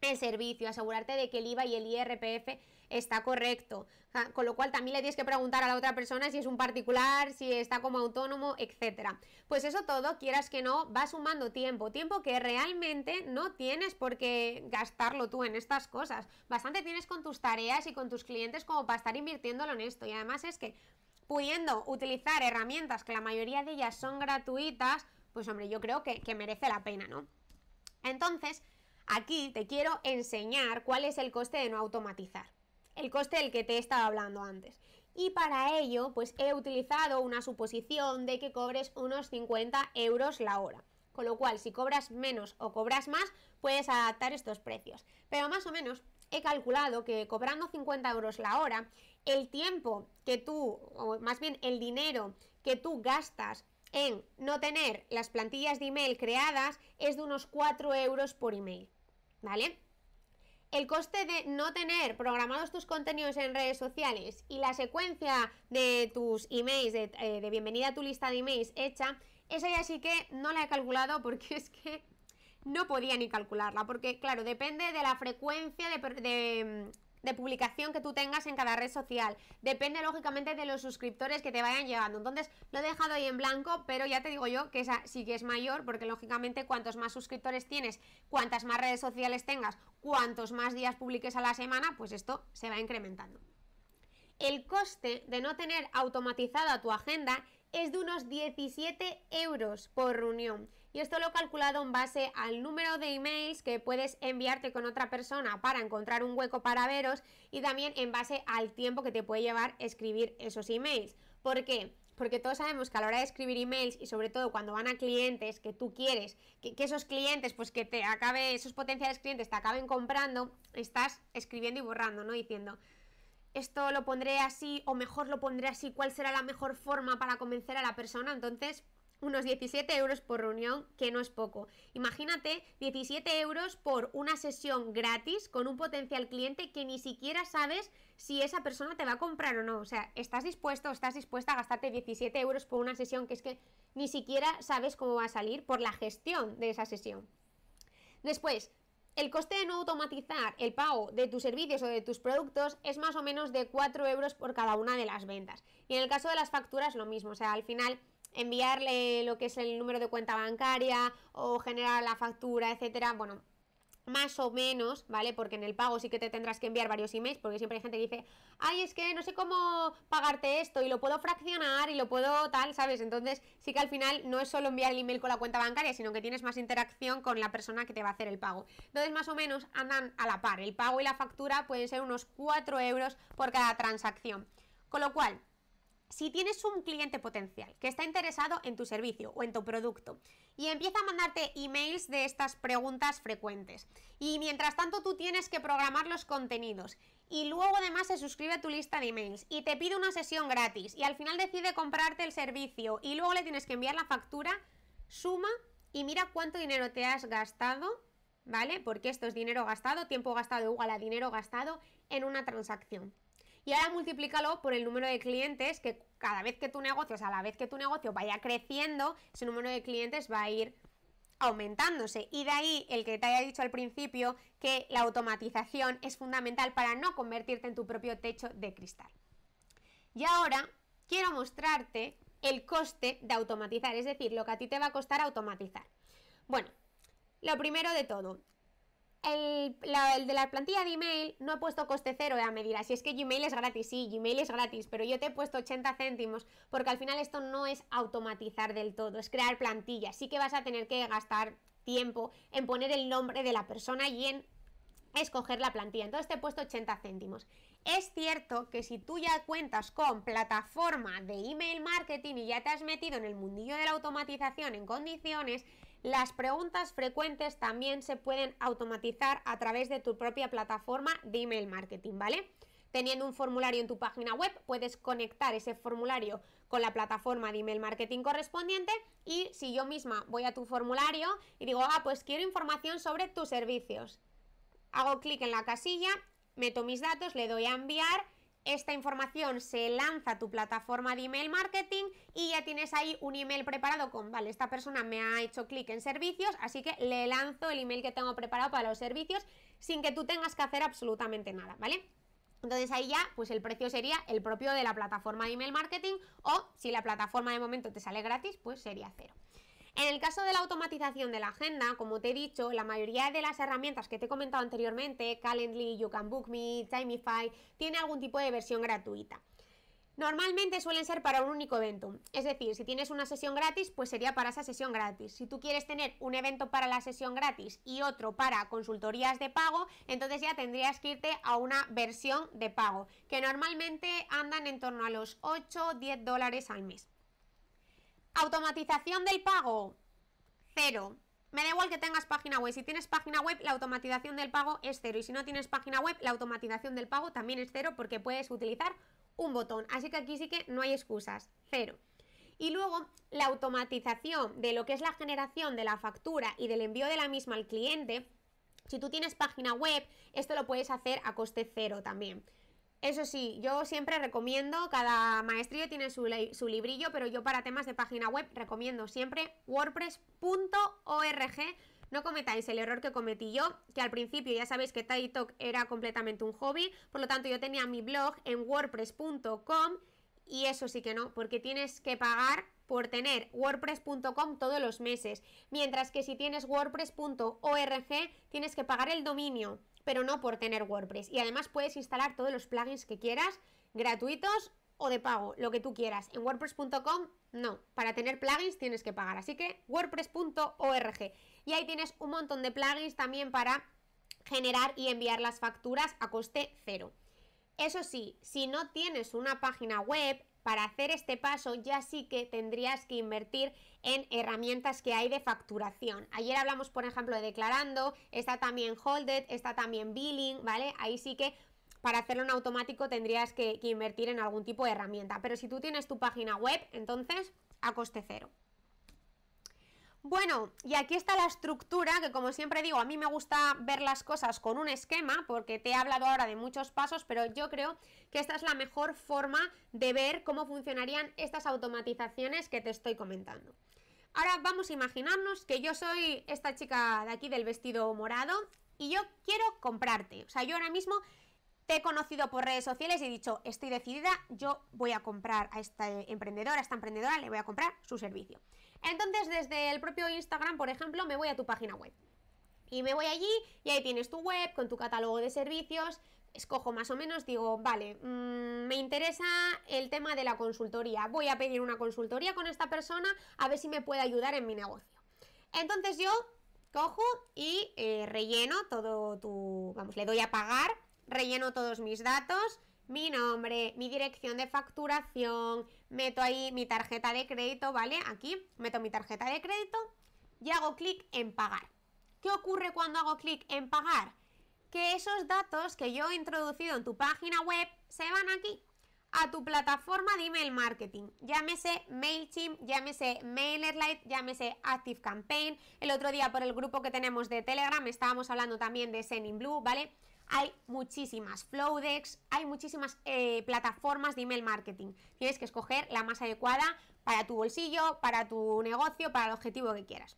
el servicio, asegurarte de que el IVA y el IRPF está correcto. con lo cual también le tienes que preguntar a la otra persona si es un particular, si está como autónomo, etcétera. Pues eso todo, quieras que no, va sumando tiempo, tiempo que realmente no tienes por qué gastarlo tú en estas cosas. Bastante tienes con tus tareas y con tus clientes como para estar invirtiéndolo en esto. Y además es que pudiendo utilizar herramientas que la mayoría de ellas son gratuitas, pues hombre, yo creo que, que merece la pena, ¿no? Entonces, aquí te quiero enseñar cuál es el coste de no automatizar. El coste del que te he estado hablando antes. Y para ello, pues he utilizado una suposición de que cobres unos 50 euros la hora. Con lo cual, si cobras menos o cobras más, puedes adaptar estos precios. Pero más o menos he calculado que cobrando 50 euros la hora, el tiempo que tú, o más bien el dinero que tú gastas en no tener las plantillas de email creadas es de unos 4 euros por email, ¿vale? El coste de no tener programados tus contenidos en redes sociales y la secuencia de tus emails, de, eh, bienvenida a tu lista de emails hecha, esa ya sí que no la he calculado porque es que no podía ni calcularla, porque claro, depende de la frecuencia de, de, publicación que tú tengas en cada red social, depende lógicamente de los suscriptores que te vayan llegando, entonces lo he dejado ahí en blanco, pero ya te digo yo que esa sí que es mayor, porque lógicamente cuantos más suscriptores tienes, cuantas más redes sociales tengas, cuantos más días publiques a la semana, pues esto se va incrementando. El coste de no tener automatizada tu agenda es de unos 17 euros por reunión y esto lo he calculado en base al número de emails que puedes enviarte con otra persona para encontrar un hueco para veros y también en base al tiempo que te puede llevar escribir esos emails. ¿Por qué? Porque todos sabemos que a la hora de escribir emails y sobre todo cuando van a clientes que tú quieres, que, esos clientes, pues que te acabe, esos potenciales clientes te acaben comprando, estás escribiendo y borrando, ¿no? Diciendo, esto lo pondré así o mejor lo pondré así, cuál será la mejor forma para convencer a la persona. Entonces, unos 17 euros por reunión, que no es poco. Imagínate 17 euros por una sesión gratis con un potencial cliente que ni siquiera sabes si esa persona te va a comprar o no. O sea, estás dispuesto o estás dispuesta a gastarte 17 euros por una sesión que es que ni siquiera sabes cómo va a salir por la gestión de esa sesión. Después, el coste de no automatizar el pago de tus servicios o de tus productos es más o menos de 4 euros por cada una de las ventas. Y en el caso de las facturas lo mismo, o sea, al final enviarle lo que es el número de cuenta bancaria o generar la factura, etcétera, bueno, más o menos, ¿vale? Porque en el pago sí que te tendrás que enviar varios emails, porque siempre hay gente que dice, ay, es que no sé cómo pagarte esto y lo puedo fraccionar y lo puedo tal, ¿sabes? Entonces sí que al final no es solo enviar el email con la cuenta bancaria, sino que tienes más interacción con la persona que te va a hacer el pago. Entonces más o menos andan a la par, el pago y la factura pueden ser unos 4 euros por cada transacción. Con lo cual, si tienes un cliente potencial que está interesado en tu servicio o en tu producto y empieza a mandarte emails de estas preguntas frecuentes y mientras tanto tú tienes que programar los contenidos y luego además se suscribe a tu lista de emails y te pide una sesión gratis y al final decide comprarte el servicio y luego le tienes que enviar la factura, suma y mira cuánto dinero te has gastado, ¿vale? Porque esto es dinero gastado, tiempo gastado igual a dinero gastado en una transacción. Y ahora multiplícalo por el número de clientes que cada vez que tu negocio, o sea, a la vez que tu negocio vaya creciendo, ese número de clientes va a ir aumentándose. Y de ahí el que te haya dicho al principio que la automatización es fundamental para no convertirte en tu propio techo de cristal. Y ahora quiero mostrarte el coste de automatizar, es decir, lo que a ti te va a costar automatizar. Bueno, lo primero de todo, el, de la plantilla de email no he puesto coste cero, ya me dirás, si es que Gmail es gratis, sí, Gmail es gratis, pero yo te he puesto 80 céntimos porque al final esto no es automatizar del todo, es crear plantillas, sí que vas a tener que gastar tiempo en poner el nombre de la persona y en escoger la plantilla, entonces te he puesto 80 céntimos. Es cierto que si tú ya cuentas con plataforma de email marketing y ya te has metido en el mundillo de la automatización en condiciones, las preguntas frecuentes también se pueden automatizar a través de tu propia plataforma de email marketing, ¿vale? Teniendo un formulario en tu página web, puedes conectar ese formulario con la plataforma de email marketing correspondiente y si yo misma voy a tu formulario y digo, ah, pues quiero información sobre tus servicios. Hago clic en la casilla, meto mis datos, le doy a enviar esta información se lanza a tu plataforma de email marketing y ya tienes ahí un email preparado con, vale, esta persona me ha hecho clic en servicios, así que le lanzo el email que tengo preparado para los servicios sin que tú tengas que hacer absolutamente nada, ¿vale? Entonces ahí ya, pues el precio sería el propio de la plataforma de email marketing o si la plataforma de momento te sale gratis, pues sería cero. En el caso de la automatización de la agenda, como te he dicho, la mayoría de las herramientas que te he comentado anteriormente, Calendly, You Can Book Me, Timify, tiene algún tipo de versión gratuita. Normalmente suelen ser para un único evento, es decir, si tienes una sesión gratis, pues sería para esa sesión gratis. Si tú quieres tener un evento para la sesión gratis y otro para consultorías de pago, entonces ya tendrías que irte a una versión de pago, que normalmente andan en torno a los 8 o 10 dólares al mes. Automatización del pago, cero. Me da igual que tengas página web. Si tienes página web, la automatización del pago es cero. Y si no tienes página web, la automatización del pago también es cero porque puedes utilizar un botón. Así que aquí sí que no hay excusas. Cero. Y luego la automatización de lo que es la generación de la factura y del envío de la misma al cliente. Si tú tienes página web, esto lo puedes hacer a coste cero también. Eso sí, yo siempre recomiendo, cada maestrillo tiene su, su, librillo, pero yo para temas de página web recomiendo siempre wordpress.org. No cometáis el error que cometí yo, que al principio ya sabéis que TikTok era completamente un hobby, por lo tanto yo tenía mi blog en wordpress.com y eso sí que no, porque tienes que pagar por tener wordpress.com todos los meses, mientras que si tienes wordpress.org tienes que pagar el dominio pero no por tener WordPress. Y además puedes instalar todos los plugins que quieras, gratuitos o de pago, lo que tú quieras. En wordpress.com no, para tener plugins tienes que pagar, así que wordpress.org. Y ahí tienes un montón de plugins también para generar y enviar las facturas a coste cero. Eso sí, si no tienes una página web, para hacer este paso ya sí que tendrías que invertir en herramientas que hay de facturación. Ayer hablamos, por ejemplo, de declarando, está también Holded, está también Billing, ¿vale? Ahí sí que para hacerlo en automático tendrías que, invertir en algún tipo de herramienta. Pero si tú tienes tu página web, entonces a coste cero. Bueno, y aquí está la estructura, que como siempre digo, a mí me gusta ver las cosas con un esquema, porque te he hablado ahora de muchos pasos, pero yo creo que esta es la mejor forma de ver cómo funcionarían estas automatizaciones que te estoy comentando. Ahora vamos a imaginarnos que yo soy esta chica de aquí del vestido morado y yo quiero comprarte. O sea, yo ahora mismo te he conocido por redes sociales y he dicho, estoy decidida, yo voy a comprar a esta emprendedora, a esta emprendedora, le voy a comprar su servicio. Entonces, desde el propio Instagram, por ejemplo, me voy a tu página web. Y me voy allí y ahí tienes tu web con tu catálogo de servicios. Escojo más o menos, digo, vale, mm, me interesa el tema de la consultoría. Voy a pedir una consultoría con esta persona a ver si me puede ayudar en mi negocio. Entonces yo cojo y eh, relleno todo tu, vamos, le doy a pagar, relleno todos mis datos, mi nombre, mi dirección de facturación, meto ahí mi tarjeta de crédito, ¿vale? Aquí meto mi tarjeta de crédito y hago clic en pagar. ¿Qué ocurre cuando hago clic en pagar? Que esos datos que yo he introducido en tu página web se van aquí a tu plataforma de email marketing. Llámese MailChimp, llámese MailerLite, llámese ActiveCampaign. El otro día por el grupo que tenemos de Telegram estábamos hablando también de Blue, ¿vale? Hay muchísimas Flowdex, hay muchísimas eh, plataformas de email marketing. Tienes que escoger la más adecuada para tu bolsillo, para tu negocio, para el objetivo que quieras.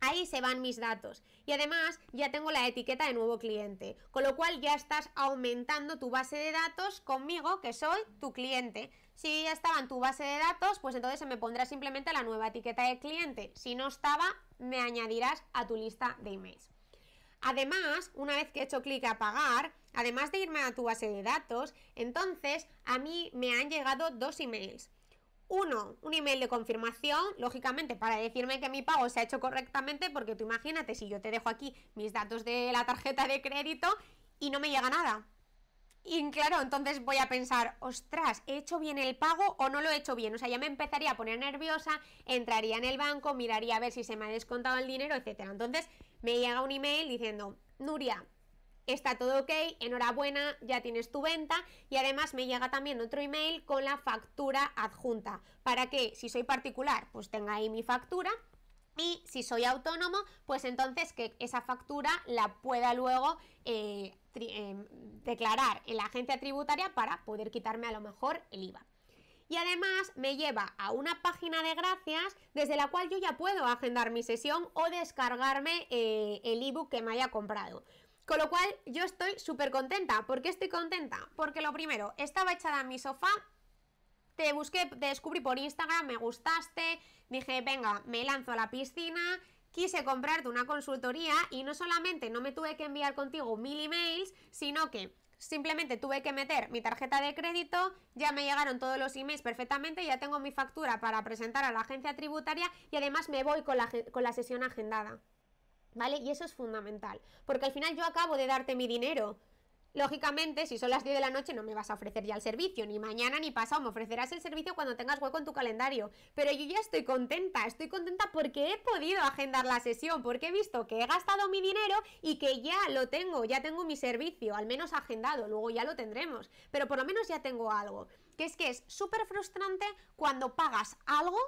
Ahí se van mis datos. Y además ya tengo la etiqueta de nuevo cliente. Con lo cual ya estás aumentando tu base de datos conmigo, que soy tu cliente. Si ya estaba en tu base de datos, pues entonces se me pondrá simplemente la nueva etiqueta de cliente. Si no estaba, me añadirás a tu lista de emails. Además, una vez que he hecho clic a pagar, además de irme a tu base de datos, entonces a mí me han llegado dos emails. Uno, un email de confirmación, lógicamente, para decirme que mi pago se ha hecho correctamente, porque tú imagínate si yo te dejo aquí mis datos de la tarjeta de crédito y no me llega nada. Y claro, entonces voy a pensar, ostras, ¿he hecho bien el pago o no lo he hecho bien? O sea, ya me empezaría a poner nerviosa, entraría en el banco, miraría a ver si se me ha descontado el dinero, etcétera. Entonces me llega un email diciendo, Nuria, está todo ok, enhorabuena, ya tienes tu venta y además me llega también otro email con la factura adjunta para que si soy particular pues tenga ahí mi factura y si soy autónomo pues entonces que esa factura la pueda luego eh, eh, declarar en la agencia tributaria para poder quitarme a lo mejor el IVA. Y además me lleva a una página de gracias desde la cual yo ya puedo agendar mi sesión o descargarme eh, el ebook que me haya comprado. Con lo cual yo estoy súper contenta. ¿Por qué estoy contenta? Porque lo primero, estaba echada en mi sofá, te busqué, te descubrí por Instagram, me gustaste, dije, venga, me lanzo a la piscina, quise comprarte una consultoría y no solamente no me tuve que enviar contigo mil emails, sino que simplemente tuve que meter mi tarjeta de crédito, ya me llegaron todos los emails perfectamente, ya tengo mi factura para presentar a la agencia tributaria y además me voy con la, con la sesión agendada. ¿Vale? Y eso es fundamental, porque al final yo acabo de darte mi dinero. Lógicamente, si son las 10 de la noche no me vas a ofrecer ya el servicio, ni mañana ni pasado, me ofrecerás el servicio cuando tengas hueco en tu calendario. Pero yo ya estoy contenta, estoy contenta porque he podido agendar la sesión, porque he visto que he gastado mi dinero y que ya lo tengo, ya tengo mi servicio, al menos agendado, luego ya lo tendremos, pero por lo menos ya tengo algo. Que es que es súper frustrante cuando pagas algo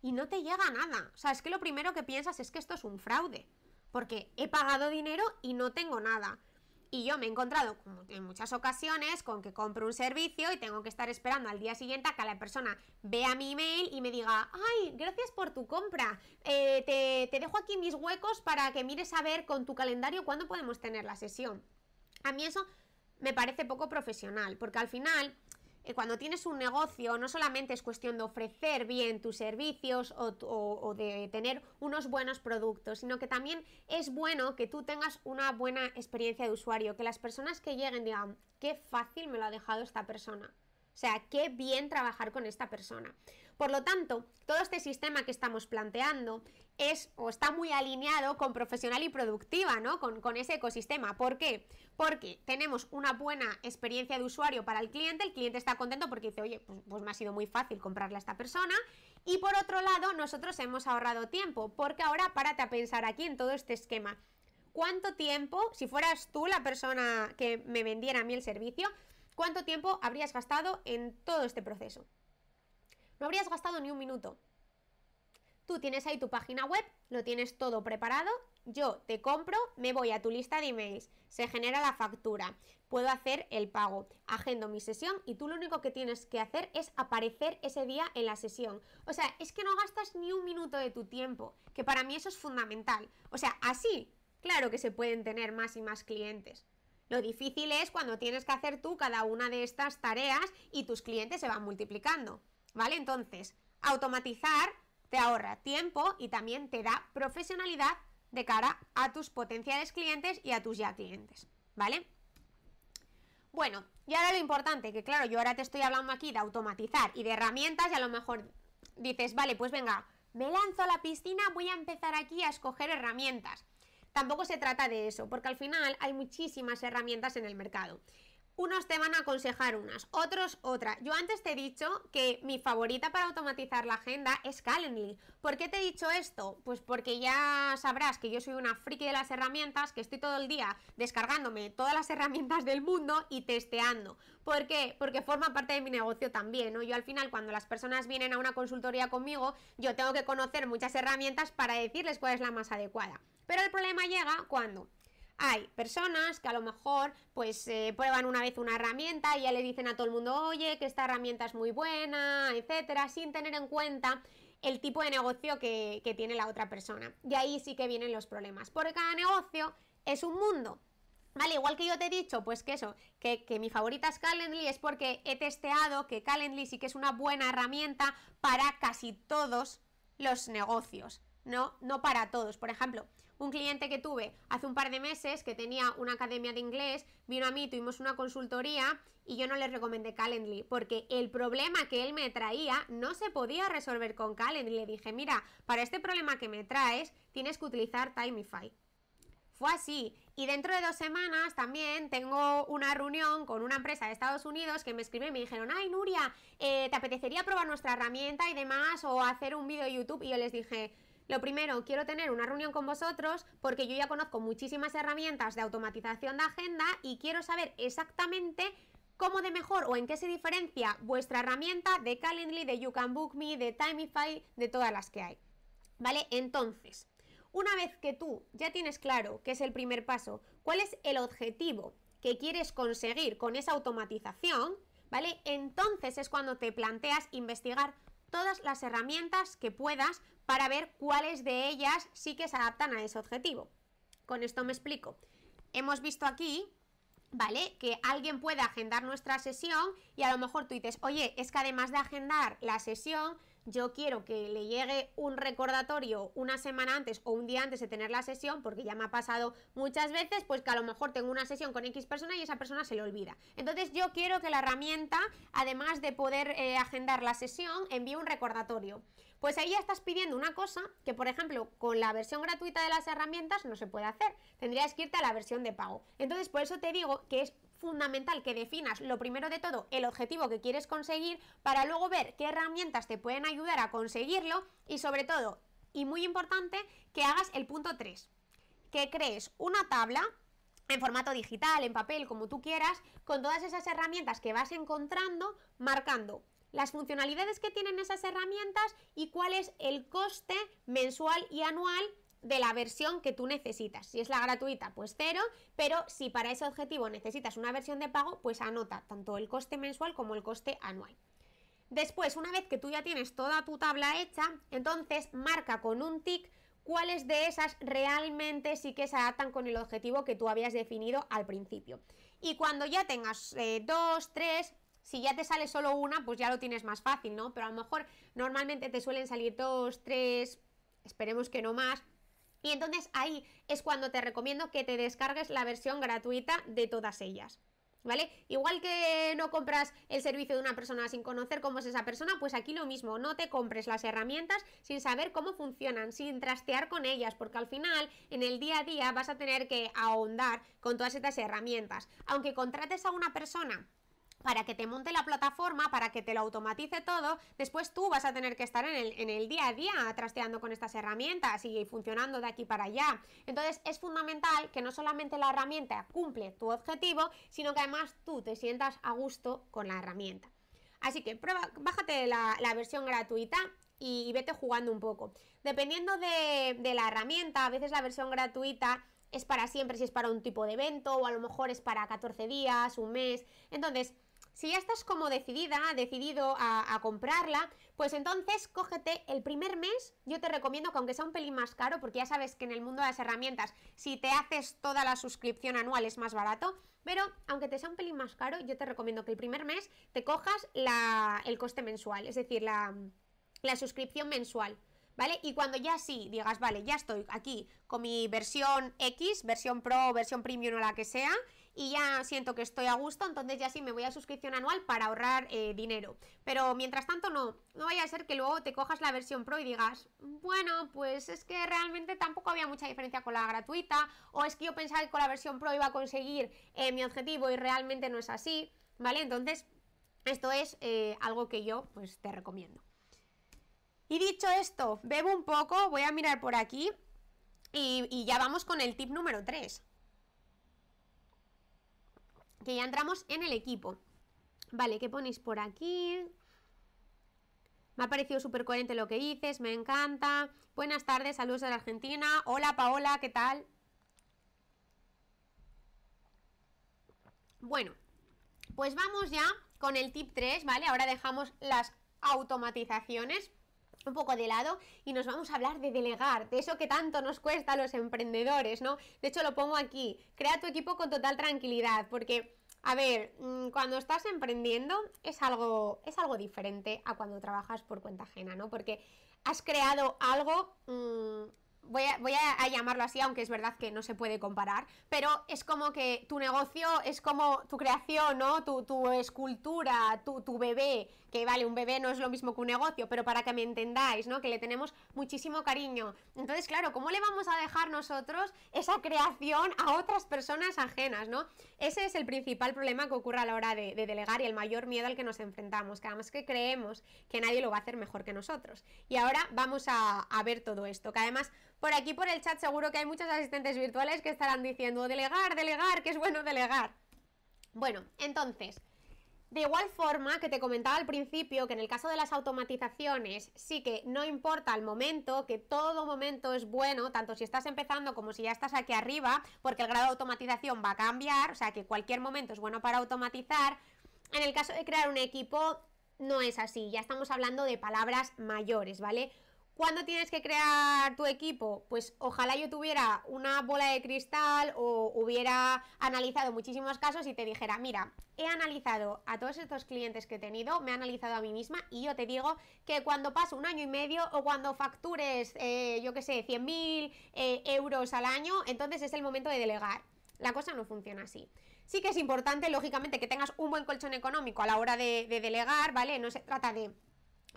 y no te llega nada. O sea, es que lo primero que piensas es que esto es un fraude porque he pagado dinero y no tengo nada. Y yo me he encontrado en muchas ocasiones con que compro un servicio y tengo que estar esperando al día siguiente a que la persona vea mi email y me diga, ay, gracias por tu compra, eh, te, te dejo aquí mis huecos para que mires a ver con tu calendario cuándo podemos tener la sesión. A mí eso me parece poco profesional, porque al final eh, cuando tienes un negocio no solamente es cuestión de ofrecer bien tus servicios o, de tener unos buenos productos, sino que también es bueno que tú tengas una buena experiencia de usuario, que las personas que lleguen digan, qué fácil me lo ha dejado esta persona. O sea, qué bien trabajar con esta persona. Por lo tanto, todo este sistema que estamos planteando es o está muy alineado con profesional y productiva, ¿no? Con, ese ecosistema. ¿Por qué? Porque tenemos una buena experiencia de usuario para el cliente, el cliente está contento porque dice, oye, pues, pues me ha sido muy fácil comprarle a esta persona. Y por otro lado, nosotros hemos ahorrado tiempo, porque ahora párate a pensar aquí en todo este esquema. ¿Cuánto tiempo, si fueras tú la persona que me vendiera a mí el servicio, cuánto tiempo habrías gastado en todo este proceso? No habrías gastado ni un minuto. Tú tienes ahí tu página web, lo tienes todo preparado, yo te compro, me voy a tu lista de emails, se genera la factura, puedo hacer el pago, agendo mi sesión y tú lo único que tienes que hacer es aparecer ese día en la sesión. O sea, es que no gastas ni un minuto de tu tiempo, que para mí eso es fundamental. O sea, así, claro que se pueden tener más y más clientes. Lo difícil es cuando tienes que hacer tú cada una de estas tareas y tus clientes se van multiplicando. ¿vale? Entonces, automatizar te ahorra tiempo y también te da profesionalidad de cara a tus potenciales clientes y a tus ya clientes, ¿vale? Bueno, y ahora lo importante, que claro, yo ahora te estoy hablando aquí de automatizar y de herramientas y a lo mejor dices, vale, pues venga, me lanzo a la piscina, voy a empezar aquí a escoger herramientas. Tampoco se trata de eso, porque al final hay muchísimas herramientas en el mercado. Unos te van a aconsejar unas, otros otra. Yo antes te he dicho que mi favorita para automatizar la agenda es Calendly. ¿Por qué te he dicho esto? Pues porque ya sabrás que yo soy una friki de las herramientas, que estoy todo el día descargándome todas las herramientas del mundo y testeando. ¿Por qué? Porque forma parte de mi negocio también, ¿no? Yo al final cuando las personas vienen a una consultoría conmigo, yo tengo que conocer muchas herramientas para decirles cuál es la más adecuada. Pero el problema llega cuando hay personas que a lo mejor pues eh, prueban una vez una herramienta y ya le dicen a todo el mundo, oye, que esta herramienta es muy buena, etcétera, sin tener en cuenta el tipo de negocio que, tiene la otra persona. Y ahí sí que vienen los problemas, porque cada negocio es un mundo. Vale, igual que yo te he dicho, pues que eso, que, que, mi favorita es Calendly, es porque he testeado que Calendly sí que es una buena herramienta para casi todos los negocios, ¿no? No para todos. Por ejemplo, un cliente que tuve hace un par de meses que tenía una academia de inglés, vino a mí, tuvimos una consultoría y yo no le recomendé Calendly porque el problema que él me traía no se podía resolver con Calendly. Le dije, mira, para este problema que me traes tienes que utilizar Timify. Fue así. Y dentro de dos semanas también tengo una reunión con una empresa de Estados Unidos que me escribe y me dijeron, ay Nuria, eh, ¿te apetecería probar nuestra herramienta y demás o hacer un vídeo de YouTube? Y yo les dije, lo primero, quiero tener una reunión con vosotros porque yo ya conozco muchísimas herramientas de automatización de agenda y quiero saber exactamente cómo de mejor o en qué se diferencia vuestra herramienta de Calendly, de You Can Book Me, de Timify, de todas las que hay. ¿Vale? Entonces, una vez que tú ya tienes claro qué es el primer paso, cuál es el objetivo que quieres conseguir con esa automatización, ¿vale? Entonces es cuando te planteas investigar todas las herramientas que puedas para ver cuáles de ellas sí que se adaptan a ese objetivo. Con esto me explico. Hemos visto aquí, ¿vale? Que alguien puede agendar nuestra sesión y a lo mejor tú dices, oye, es que además de agendar la sesión, yo quiero que le llegue un recordatorio una semana antes o un día antes de tener la sesión, porque ya me ha pasado muchas veces, pues que a lo mejor tengo una sesión con X persona y esa persona se le olvida. Entonces yo quiero que la herramienta, además de poder eh, agendar la sesión, envíe un recordatorio. Pues ahí ya estás pidiendo una cosa que, por ejemplo, con la versión gratuita de las herramientas no se puede hacer. Tendrías que irte a la versión de pago. Entonces, por eso te digo que es fundamental que definas lo primero de todo el objetivo que quieres conseguir para luego ver qué herramientas te pueden ayudar a conseguirlo y sobre todo, y muy importante, que hagas el punto 3, que crees una tabla en formato digital, en papel, como tú quieras, con todas esas herramientas que vas encontrando, marcando las funcionalidades que tienen esas herramientas y cuál es el coste mensual y anual de la versión que tú necesitas. Si es la gratuita, pues cero, pero si para ese objetivo necesitas una versión de pago, pues anota tanto el coste mensual como el coste anual. Después, una vez que tú ya tienes toda tu tabla hecha, entonces marca con un tic cuáles de esas realmente sí que se adaptan con el objetivo que tú habías definido al principio. Y cuando ya tengas eh, dos, tres, si ya te sale solo una, pues ya lo tienes más fácil, ¿no? Pero a lo mejor normalmente te suelen salir dos, tres, esperemos que no más. Y entonces ahí es cuando te recomiendo que te descargues la versión gratuita de todas ellas. ¿Vale? Igual que no compras el servicio de una persona sin conocer cómo es esa persona, pues aquí lo mismo, no te compres las herramientas sin saber cómo funcionan, sin trastear con ellas, porque al final en el día a día vas a tener que ahondar con todas estas herramientas. Aunque contrates a una persona para que te monte la plataforma, para que te lo automatice todo, después tú vas a tener que estar en el, día a día trasteando con estas herramientas y funcionando de aquí para allá. Entonces es fundamental que no solamente la herramienta cumple tu objetivo, sino que además tú te sientas a gusto con la herramienta. Así que prueba, bájate la, versión gratuita y, vete jugando un poco. Dependiendo de, de la herramienta, a veces la versión gratuita es para siempre, si es para un tipo de evento, o a lo mejor es para 14 días, un mes. Entonces, si ya estás como decidida, decidido a, comprarla, pues entonces cógete el primer mes. Yo te recomiendo que aunque sea un pelín más caro, porque ya sabes que en el mundo de las herramientas, si te haces toda la suscripción anual es más barato, pero aunque te sea un pelín más caro, yo te recomiendo que el primer mes te cojas el coste mensual, es decir, la, la suscripción mensual. ¿vale? Y cuando ya sí digas, vale, ya estoy aquí con mi versión X, versión Pro, versión Premium o la que sea, y ya siento que estoy a gusto, entonces ya sí me voy a suscripción anual para ahorrar eh, dinero. Pero mientras tanto no, no vaya a ser que luego te cojas la versión Pro y digas, bueno, pues es que realmente tampoco había mucha diferencia con la gratuita, o es que yo pensaba que con la versión Pro iba a conseguir eh, mi objetivo y realmente no es así, ¿vale? Entonces, esto es eh, algo que yo pues te recomiendo. Y dicho esto, bebo un poco, voy a mirar por aquí y, y ya vamos con el tip número 3 que ya entramos en el equipo. Vale, ¿qué ponéis por aquí? Me ha parecido súper coherente lo que dices, me encanta. Buenas tardes, saludos de la Argentina. Hola Paola, ¿qué tal? Bueno, pues vamos ya con el tip 3, ¿vale? Ahora dejamos las automatizaciones un poco de lado y nos vamos a hablar de delegar, de eso que tanto nos cuesta a los emprendedores, ¿no? De hecho lo pongo aquí, crea tu equipo con total tranquilidad, porque, a ver, mm, cuando estás emprendiendo es algo, es algo diferente a cuando trabajas por cuenta ajena, ¿no? Porque has creado algo... Mmm, voy, a, llamarlo así, aunque es verdad que no se puede comparar, pero es como que tu negocio es como tu creación, ¿no? Tu, tu escultura, tu, tu, bebé, que vale, un bebé no es lo mismo que un negocio, pero para que me entendáis, ¿no? Que le tenemos muchísimo cariño. Entonces, claro, ¿cómo le vamos a dejar nosotros esa creación a otras personas ajenas, ¿no? Ese es el principal problema que ocurre a la hora de, delegar y el mayor miedo al que nos enfrentamos, que además que creemos que nadie lo va a hacer mejor que nosotros. Y ahora vamos a, a ver todo esto, que además por aquí por el chat seguro que hay muchos asistentes virtuales que estarán diciendo delegar, delegar, que es bueno delegar. Bueno, entonces, de igual forma que te comentaba al principio que en el caso de las automatizaciones sí que no importa el momento, que todo momento es bueno, tanto si estás empezando como si ya estás aquí arriba, porque el grado de automatización va a cambiar, o sea que cualquier momento es bueno para automatizar. En el caso de crear un equipo no es así, ya estamos hablando de palabras mayores, ¿vale? ¿Cuándo tienes que crear tu equipo? Pues ojalá yo tuviera una bola de cristal o hubiera analizado muchísimos casos y te dijera, mira, he analizado a todos estos clientes que he tenido, me he analizado a mí misma y yo te digo que cuando pase un año y medio o cuando factures, eh, yo qué sé, 100.000 eh, euros al año, entonces es el momento de delegar. La cosa no funciona así. Sí que es importante, lógicamente, que tengas un buen colchón económico a la hora de delegar, ¿vale? No se trata de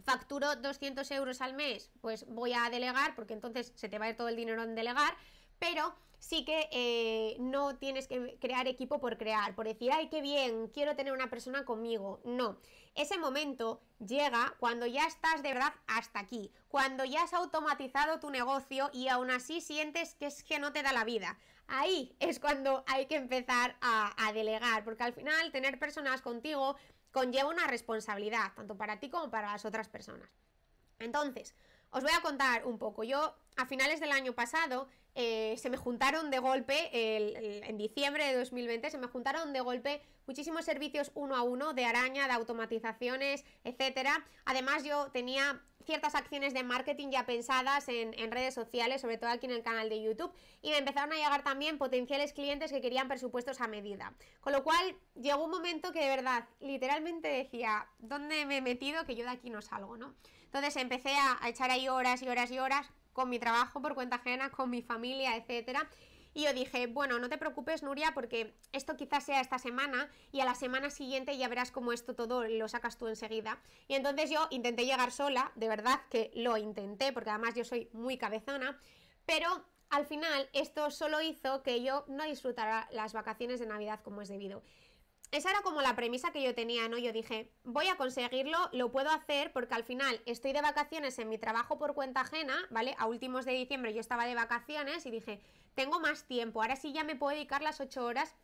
facturo 200 euros al mes, pues voy a delegar, porque entonces se te va a ir todo el dinero en delegar, pero sí que eh, no tienes que crear equipo por crear, por decir, ay, qué bien, quiero tener una persona conmigo. No, ese momento llega cuando ya estás de verdad hasta aquí, cuando ya has automatizado tu negocio y aún así sientes que es que no te da la vida. Ahí es cuando hay que empezar a, a delegar, porque al final tener personas contigo conlleva una responsabilidad, tanto para ti como para las otras personas. Entonces, os voy a contar un poco. Yo, a finales del año pasado, eh, se me juntaron de golpe, en diciembre de 2020, se me juntaron de golpe muchísimos servicios uno a uno de araña, de automatizaciones, etcétera. Además, yo tenía ciertas acciones de marketing ya pensadas en, redes sociales, sobre todo aquí en el canal de YouTube, y me empezaron a llegar también potenciales clientes que querían presupuestos a medida. Con lo cual llegó un momento que de verdad, literalmente decía, ¿dónde me he metido? Que yo de aquí no salgo, ¿no? Entonces empecé a, a echar ahí horas y horas y horas con mi trabajo por cuenta ajena, con mi familia, etcétera. Y yo dije, bueno, no te preocupes, Nuria, porque esto quizás sea esta semana y a la semana siguiente ya verás cómo esto todo lo sacas tú enseguida. Y entonces yo intenté llegar sola, de verdad que lo intenté, porque además yo soy muy cabezona, pero al final esto solo hizo que yo no disfrutara las vacaciones de Navidad como es debido esa era como la premisa que yo tenía, ¿no? Yo dije, voy a conseguirlo, lo puedo hacer porque al final estoy de vacaciones en mi trabajo por cuenta ajena, ¿vale? A últimos de diciembre yo estaba de vacaciones y dije, tengo más tiempo, ahora sí ya me puedo dedicar las 8 horas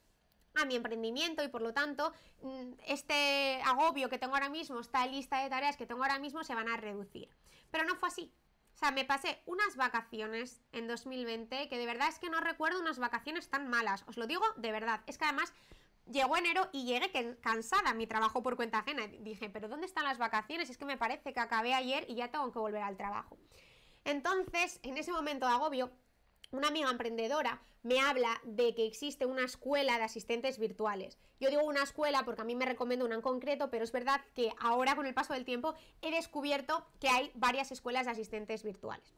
a mi emprendimiento y por lo tanto mm, este agobio que tengo ahora mismo, esta lista de tareas que tengo ahora mismo se van a reducir. Pero no fue así. O sea, me pasé unas vacaciones en 2020 que de verdad es que no recuerdo unas vacaciones tan malas. Os lo digo de verdad. Es que además Llegó enero y llegué cansada mi trabajo por cuenta ajena. Dije, pero ¿dónde están las vacaciones? Es que me parece que acabé ayer y ya tengo que volver al trabajo. Entonces, en ese momento de agobio, una amiga emprendedora me habla de que existe una escuela de asistentes virtuales. Yo digo una escuela porque a mí me recomiendo una en concreto, pero es verdad que ahora con el paso del tiempo he descubierto que hay varias escuelas de asistentes virtuales.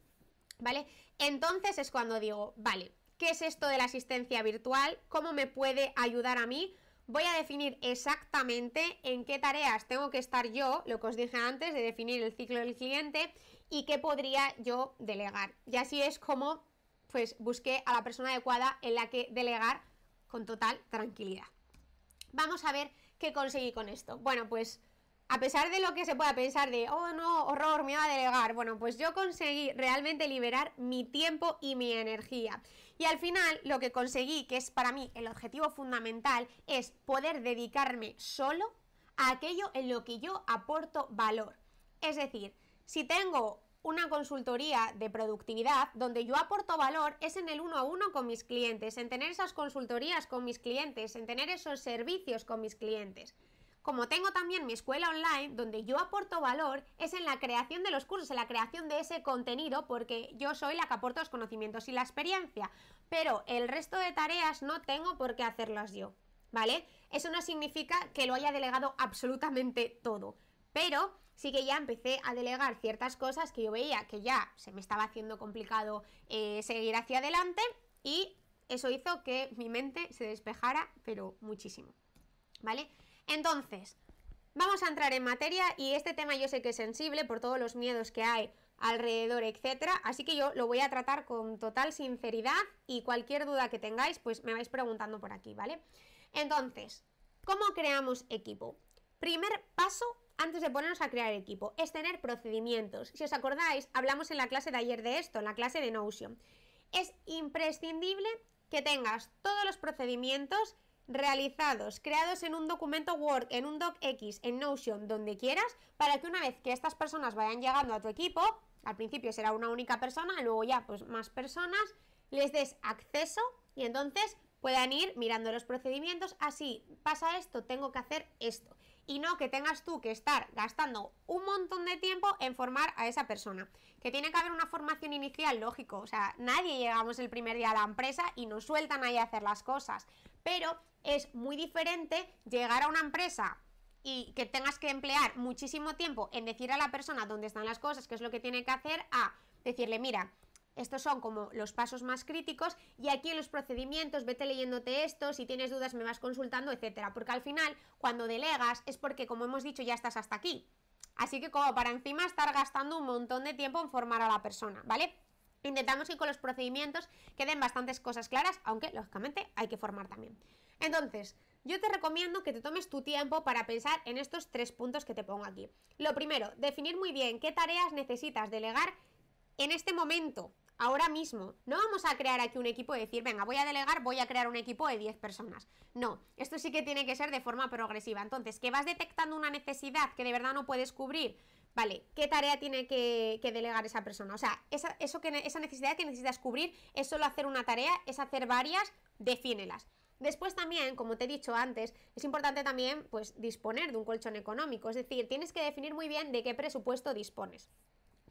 ¿Vale? Entonces es cuando digo, vale, ¿qué es esto de la asistencia virtual? ¿Cómo me puede ayudar a mí? Voy a definir exactamente en qué tareas tengo que estar yo, lo que os dije antes de definir el ciclo del cliente y qué podría yo delegar. Y así es como pues busqué a la persona adecuada en la que delegar con total tranquilidad. Vamos a ver qué conseguí con esto. Bueno, pues a pesar de lo que se pueda pensar de, oh no, horror, me va a delegar, bueno, pues yo conseguí realmente liberar mi tiempo y mi energía. Y al final lo que conseguí, que es para mí el objetivo fundamental, es poder dedicarme solo a aquello en lo que yo aporto valor. Es decir, si tengo una consultoría de productividad donde yo aporto valor es en el uno a uno con mis clientes, en tener esas consultorías con mis clientes, en tener esos servicios con mis clientes. Como tengo también mi escuela online, donde yo aporto valor, es en la creación de los cursos, en la creación de ese contenido, porque yo soy la que aporto los conocimientos y la experiencia. Pero el resto de tareas no tengo por qué hacerlas yo, ¿vale? Eso no significa que lo haya delegado absolutamente todo. Pero sí que ya empecé a delegar ciertas cosas que yo veía que ya se me estaba haciendo complicado eh, seguir hacia adelante y eso hizo que mi mente se despejara, pero muchísimo. ¿Vale? Entonces, vamos a entrar en materia y este tema yo sé que es sensible por todos los miedos que hay alrededor, etcétera, así que yo lo voy a tratar con total sinceridad y cualquier duda que tengáis, pues me vais preguntando por aquí, ¿vale? Entonces, ¿cómo creamos equipo? Primer paso antes de ponernos a crear equipo, es tener procedimientos. Si os acordáis, hablamos en la clase de ayer de esto, en la clase de Notion. Es imprescindible que tengas todos los procedimientos realizados, creados en un documento Word, en un docx, en Notion, donde quieras, para que una vez que estas personas vayan llegando a tu equipo, al principio será una única persona, luego ya pues más personas, les des acceso y entonces puedan ir mirando los procedimientos, así pasa esto, tengo que hacer esto. Y no que tengas tú que estar gastando un montón de tiempo en formar a esa persona. Que tiene que haber una formación inicial, lógico, o sea, nadie llegamos el primer día a la empresa y nos sueltan ahí a hacer las cosas, pero es muy diferente llegar a una empresa y que tengas que emplear muchísimo tiempo en decir a la persona dónde están las cosas, qué es lo que tiene que hacer, a decirle, mira, estos son como los pasos más críticos y aquí en los procedimientos vete leyéndote esto, si tienes dudas me vas consultando, etcétera, porque al final cuando delegas es porque como hemos dicho ya estás hasta aquí. Así que como para encima estar gastando un montón de tiempo en formar a la persona, ¿vale? Intentamos que con los procedimientos queden bastantes cosas claras, aunque lógicamente hay que formar también. Entonces, yo te recomiendo que te tomes tu tiempo para pensar en estos tres puntos que te pongo aquí. Lo primero, definir muy bien qué tareas necesitas delegar en este momento, ahora mismo. No vamos a crear aquí un equipo y decir, venga, voy a delegar, voy a crear un equipo de 10 personas. No, esto sí que tiene que ser de forma progresiva. Entonces, que vas detectando una necesidad que de verdad no puedes cubrir, vale, ¿qué tarea tiene que, delegar esa persona? O sea, esa, eso que, esa necesidad que necesitas cubrir es solo hacer una tarea, es hacer varias, defínelas. Después también, como te he dicho antes, es importante también pues disponer de un colchón económico, es decir, tienes que definir muy bien de qué presupuesto dispones.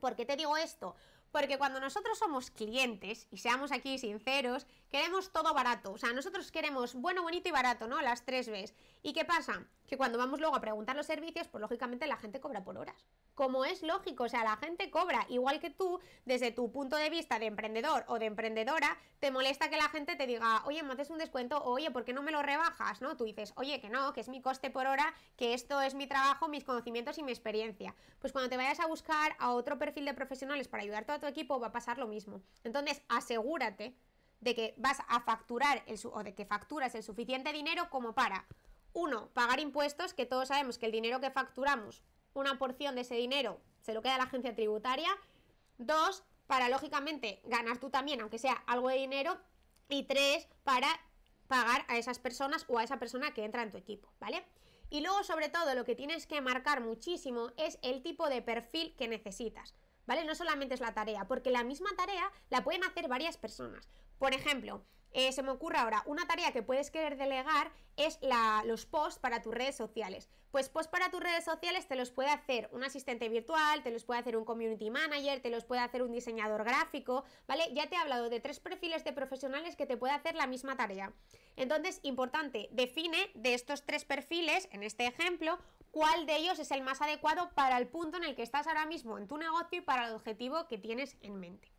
¿Por qué te digo esto? Porque cuando nosotros somos clientes, y seamos aquí sinceros, queremos todo barato. O sea, nosotros queremos bueno, bonito y barato, ¿no? Las tres Bs. ¿Y qué pasa? Que cuando vamos luego a preguntar los servicios, pues lógicamente la gente cobra por horas. Como es lógico, o sea, la gente cobra igual que tú, desde tu punto de vista de emprendedor o de emprendedora, te molesta que la gente te diga, oye, me haces un descuento, oye, ¿por qué no me lo rebajas? ¿No? Tú dices, oye, que no, que es mi coste por hora, que esto es mi trabajo, mis conocimientos y mi experiencia. Pues cuando te vayas a buscar a otro perfil de profesionales para ayudarte a tu equipo, va a pasar lo mismo. Entonces, asegúrate de que vas a facturar el o de que facturas el suficiente dinero como para, uno, pagar impuestos, que todos sabemos que el dinero que facturamos, una porción de ese dinero se lo queda a la agencia tributaria. Dos, para lógicamente ganar tú también, aunque sea algo de dinero. Y tres, para pagar a esas personas o a esa persona que entra en tu equipo, ¿vale? Y luego, sobre todo, lo que tienes que marcar muchísimo es el tipo de perfil que necesitas. ¿vale? No solamente es la tarea, porque la misma tarea la pueden hacer varias personas. Por ejemplo, eh, se me ocurre ahora, una tarea que puedes querer delegar es la, los posts para tus redes sociales. Pues posts para tus redes sociales te los puede hacer un asistente virtual, te los puede hacer un community manager, te los puede hacer un diseñador gráfico, ¿vale? Ya te he hablado de tres perfiles de profesionales que te puede hacer la misma tarea. Entonces, importante, define de estos tres perfiles, en este ejemplo, cuál de ellos es el más adecuado para el punto en el que estás ahora mismo en tu negocio y para el objetivo que tienes en mente.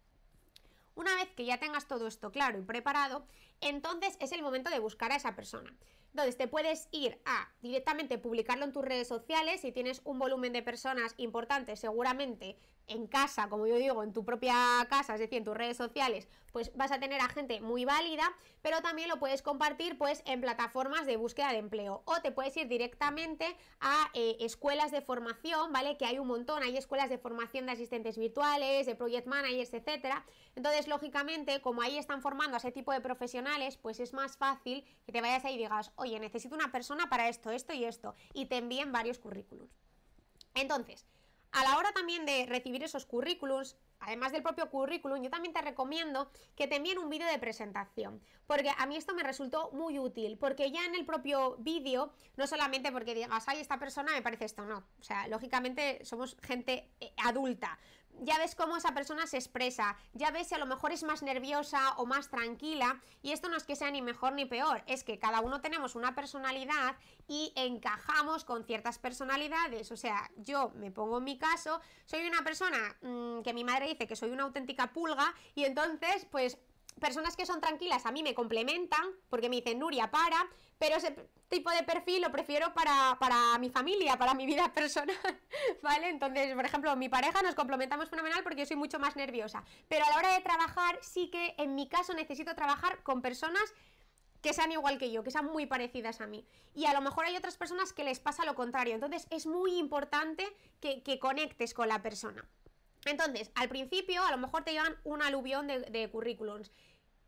Una vez que ya tengas todo esto claro y preparado, entonces es el momento de buscar a esa persona. Entonces te puedes ir a directamente publicarlo en tus redes sociales, si tienes un volumen de personas importante, seguramente en casa, como yo digo, en tu propia casa, es decir, en tus redes sociales, pues vas a tener a gente muy válida, pero también lo puedes compartir pues en plataformas de búsqueda de empleo o te puedes ir directamente a eh, escuelas de formación, ¿vale? Que hay un montón, hay escuelas de formación de asistentes virtuales, de project managers, etcétera. Entonces, lógicamente, como ahí están formando a ese tipo de profesionales, pues es más fácil que te vayas ahí y digas, oye, necesito una persona para esto, esto y esto, y te envíen varios currículums. Entonces, a la hora también de recibir esos currículums, además del propio currículum, yo también te recomiendo que te envíen un vídeo de presentación, porque a mí esto me resultó muy útil, porque ya en el propio vídeo, no solamente porque digas, ay, esta persona me parece esto, no, o sea, lógicamente somos gente eh, adulta, ya ves cómo esa persona se expresa, ya ves si a lo mejor es más nerviosa o más tranquila, y esto no es que sea ni mejor ni peor, es que cada uno tenemos una personalidad y encajamos con ciertas personalidades, o sea, yo me pongo en mi caso, soy una persona mm, que mi madre dice que soy una auténtica pulga, y entonces, pues personas que son tranquilas a mí me complementan, porque me dicen, Nuria, para, pero ese tipo de perfil lo prefiero para, para mi familia, para mi vida personal, ¿vale? Entonces, por ejemplo, mi pareja nos complementamos fenomenal porque yo soy mucho más nerviosa, pero a la hora de trabajar sí que en mi caso necesito trabajar con personas que sean igual que yo, que sean muy parecidas a mí. Y a lo mejor hay otras personas que les pasa lo contrario. Entonces es muy importante que, conectes con la persona. Entonces, al principio a lo mejor te llevan un aluvión de currículums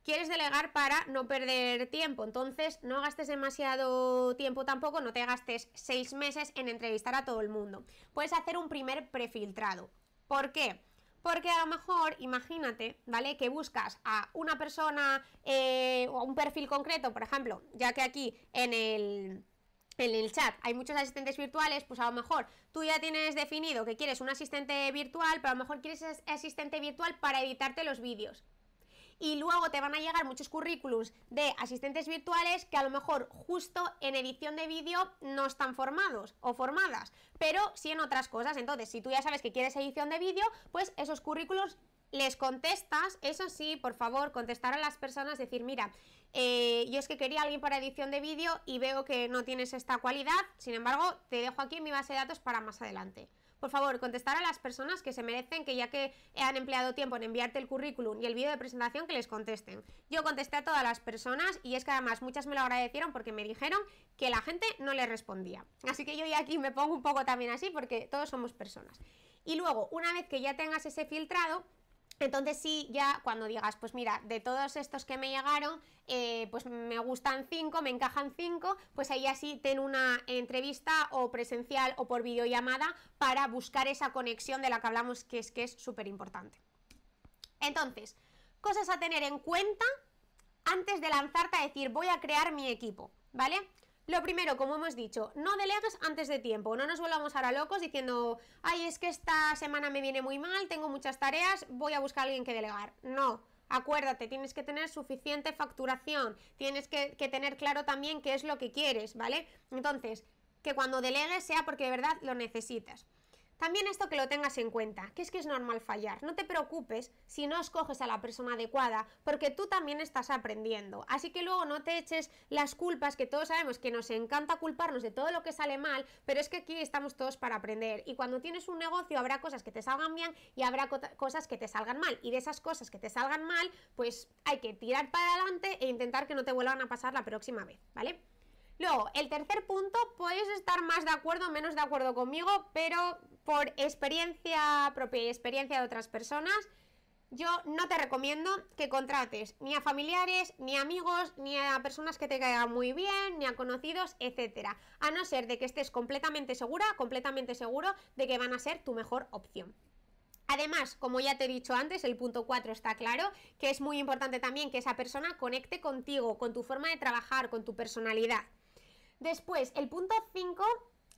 quieres delegar para no perder tiempo. Entonces, no gastes demasiado tiempo tampoco, no te gastes seis meses en entrevistar a todo el mundo. Puedes hacer un primer prefiltrado. ¿Por qué? Porque a lo mejor, imagínate, ¿vale? Que buscas a una persona eh, o a un perfil concreto, por ejemplo, ya que aquí en el en el chat hay muchos asistentes virtuales, pues a lo mejor tú ya tienes definido que quieres un asistente virtual, pero a lo mejor quieres asistente virtual para editarte los vídeos y luego te van a llegar muchos currículums de asistentes virtuales que a lo mejor justo en edición de vídeo no están formados o formadas, pero sí en otras cosas. Entonces, si tú ya sabes que quieres edición de vídeo, pues esos currículums les contestas, eso sí, por favor, contestar a las personas, decir, mira, eh, yo es que quería alguien para edición de vídeo y veo que no tienes esta cualidad, sin embargo, te dejo aquí en mi base de datos para más adelante por favor, contestar a las personas que se merecen que ya que han empleado tiempo en enviarte el currículum y el vídeo de presentación, que les contesten. Yo contesté a todas las personas y es que además muchas me lo agradecieron porque me dijeron que la gente no les respondía. Así que yo ya aquí me pongo un poco también así porque todos somos personas. Y luego, una vez que ya tengas ese filtrado, entonces sí, ya cuando digas, pues mira, de todos estos que me llegaron, eh, pues me gustan cinco, me encajan cinco, pues ahí así ten una entrevista o presencial o por videollamada para buscar esa conexión de la que hablamos que es que es súper importante. Entonces, cosas a tener en cuenta antes de lanzarte a decir voy a crear mi equipo, ¿vale? Lo primero, como hemos dicho, no delegues antes de tiempo, no nos volvamos ahora locos diciendo, ay, es que esta semana me viene muy mal, tengo muchas tareas, voy a buscar a alguien que delegar. No, acuérdate, tienes que tener suficiente facturación, tienes que, que tener claro también qué es lo que quieres, ¿vale? Entonces, que cuando delegues sea porque de verdad lo necesitas. También esto que lo tengas en cuenta, que es que es normal fallar. No te preocupes si no escoges a la persona adecuada, porque tú también estás aprendiendo. Así que luego no te eches las culpas, que todos sabemos que nos encanta culparnos de todo lo que sale mal, pero es que aquí estamos todos para aprender. Y cuando tienes un negocio habrá cosas que te salgan bien y habrá cosas que te salgan mal. Y de esas cosas que te salgan mal, pues hay que tirar para adelante e intentar que no te vuelvan a pasar la próxima vez, ¿vale? Luego, el tercer punto, puedes estar más de acuerdo o menos de acuerdo conmigo, pero por experiencia propia y experiencia de otras personas, yo no te recomiendo que contrates ni a familiares, ni a amigos, ni a personas que te caigan muy bien, ni a conocidos, etcétera, a no ser de que estés completamente segura, completamente seguro de que van a ser tu mejor opción. Además, como ya te he dicho antes, el punto 4 está claro, que es muy importante también que esa persona conecte contigo, con tu forma de trabajar, con tu personalidad. Después, el punto 5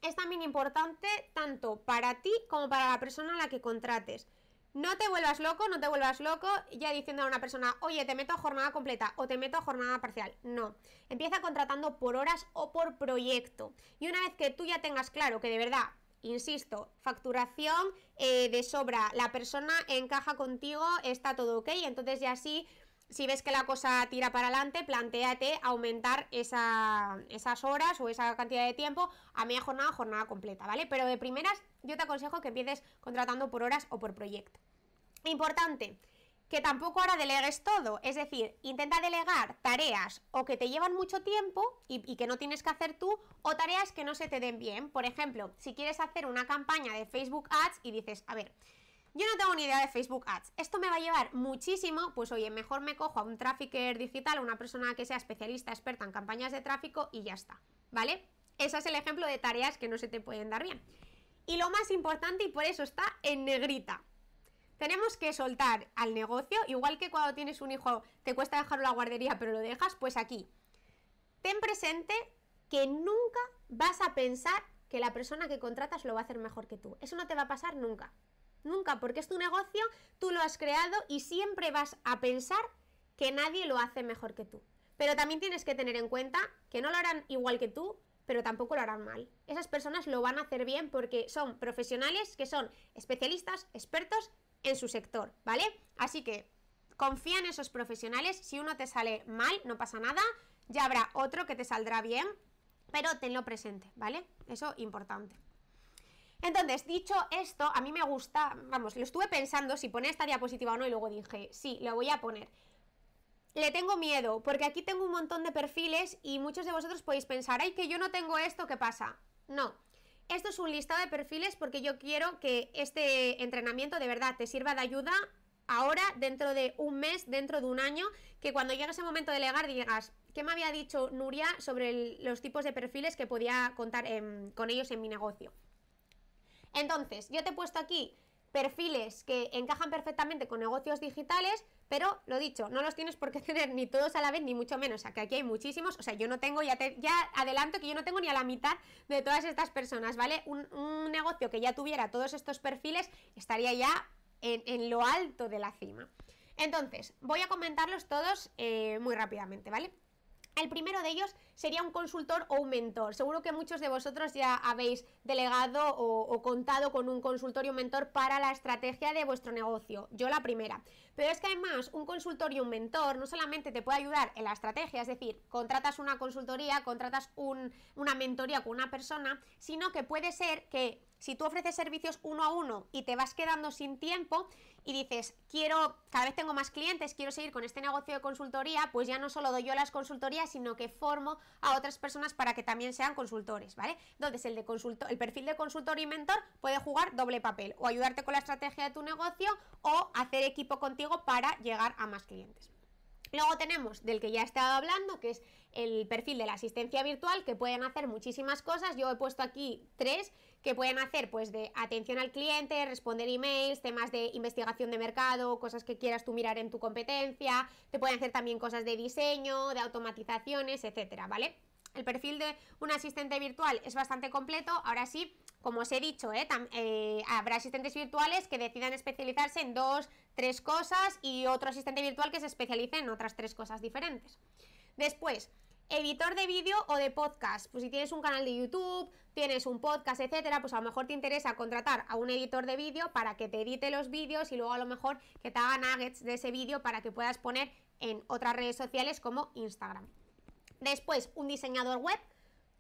es también importante tanto para ti como para la persona a la que contrates. No te vuelvas loco, no te vuelvas loco ya diciendo a una persona, oye, te meto a jornada completa o te meto a jornada parcial. No. Empieza contratando por horas o por proyecto. Y una vez que tú ya tengas claro que de verdad, insisto, facturación eh, de sobra, la persona encaja contigo, está todo ok, entonces ya sí si ves que la cosa tira para adelante, planteate aumentar esas horas o esa cantidad de tiempo a media jornada, jornada completa, ¿vale? Pero de primeras, yo te aconsejo que empieces contratando por horas o por proyecto. Importante, que tampoco ahora delegues todo, es decir, intenta delegar tareas o que te llevan mucho tiempo y, y, que no tienes que hacer tú, o tareas que no se te den bien. Por ejemplo, si quieres hacer una campaña de Facebook Ads y dices, a ver, yo no tengo ni idea de Facebook Ads. Esto me va a llevar muchísimo, pues oye, mejor me cojo a un trafficker digital, a una persona que sea especialista, experta en campañas de tráfico y ya está, ¿vale? Ese es el ejemplo de tareas que no se te pueden dar bien. Y lo más importante, y por eso está en negrita, tenemos que soltar al negocio, igual que cuando tienes un hijo te cuesta dejarlo a la guardería, pero lo dejas, pues aquí. Ten presente que nunca vas a pensar que la persona que contratas lo va a hacer mejor que tú. Eso no te va a pasar nunca. Nunca, porque es tu negocio, tú lo has creado y siempre vas a pensar que nadie lo hace mejor que tú. Pero también tienes que tener en cuenta que no lo harán igual que tú, pero tampoco lo harán mal. Esas personas lo van a hacer bien porque son profesionales que son especialistas, expertos en su sector, ¿vale? Así que confía en esos profesionales. Si uno te sale mal, no pasa nada. Ya habrá otro que te saldrá bien, pero tenlo presente, ¿vale? Eso importante. Entonces, dicho esto, a mí me gusta, vamos, lo estuve pensando si poner esta diapositiva o no y luego dije, sí, lo voy a poner. Le tengo miedo, porque aquí tengo un montón de perfiles y muchos de vosotros podéis pensar, ay, que yo no tengo esto, ¿qué pasa? No. Esto es un listado de perfiles porque yo quiero que este entrenamiento de verdad te sirva de ayuda ahora, dentro de un mes, dentro de un año, que cuando llegue ese momento de legar digas, ¿qué me había dicho Nuria sobre los tipos de perfiles que podía contar con ellos en mi negocio? Entonces, yo te he puesto aquí perfiles que encajan perfectamente con negocios digitales, pero lo dicho, no los tienes por qué tener ni todos a la vez, ni mucho menos. O sea, que aquí hay muchísimos. O sea, yo no tengo, ya, ya adelanto que yo no tengo ni a la mitad de todas estas personas, ¿vale? Un, negocio que ya tuviera todos estos perfiles estaría ya en, lo alto de la cima. Entonces, voy a comentarlos todos eh, muy rápidamente, ¿vale? El primero de ellos sería un consultor o un mentor. Seguro que muchos de vosotros ya habéis delegado o, contado con un consultor y un mentor para la estrategia de vuestro negocio. Yo la primera. Pero es que además un consultor y un mentor no solamente te puede ayudar en la estrategia, es decir, contratas una consultoría, contratas una mentoría con una persona, sino que puede ser que si tú ofreces servicios uno a uno y te vas quedando sin tiempo, y dices, quiero, cada vez tengo más clientes, quiero seguir con este negocio de consultoría, pues ya no solo doy yo las consultorías, sino que formo a otras personas para que también sean consultores, ¿vale? Entonces, el, de consultor, el perfil de consultor y mentor puede jugar doble papel, o ayudarte con la estrategia de tu negocio, o hacer equipo contigo para llegar a más clientes. Luego tenemos del que ya he estado hablando, que es el perfil de la asistencia virtual, que pueden hacer muchísimas cosas. Yo he puesto aquí tres que pueden hacer pues de atención al cliente, responder emails, temas de investigación de mercado, cosas que quieras tú mirar en tu competencia, te pueden hacer también cosas de diseño, de automatizaciones, etcétera, ¿vale? El perfil de un asistente virtual es bastante completo, ahora sí, como os he dicho, ¿eh? Eh, habrá asistentes virtuales que decidan especializarse en dos, tres cosas y otro asistente virtual que se especialice en otras tres cosas diferentes. Después, editor de vídeo o de podcast. Pues si tienes un canal de YouTube, tienes un podcast, etcétera, pues a lo mejor te interesa contratar a un editor de vídeo para que te edite los vídeos y luego a lo mejor que te haga nuggets de ese vídeo para que puedas poner en otras redes sociales como Instagram. Después, un diseñador web.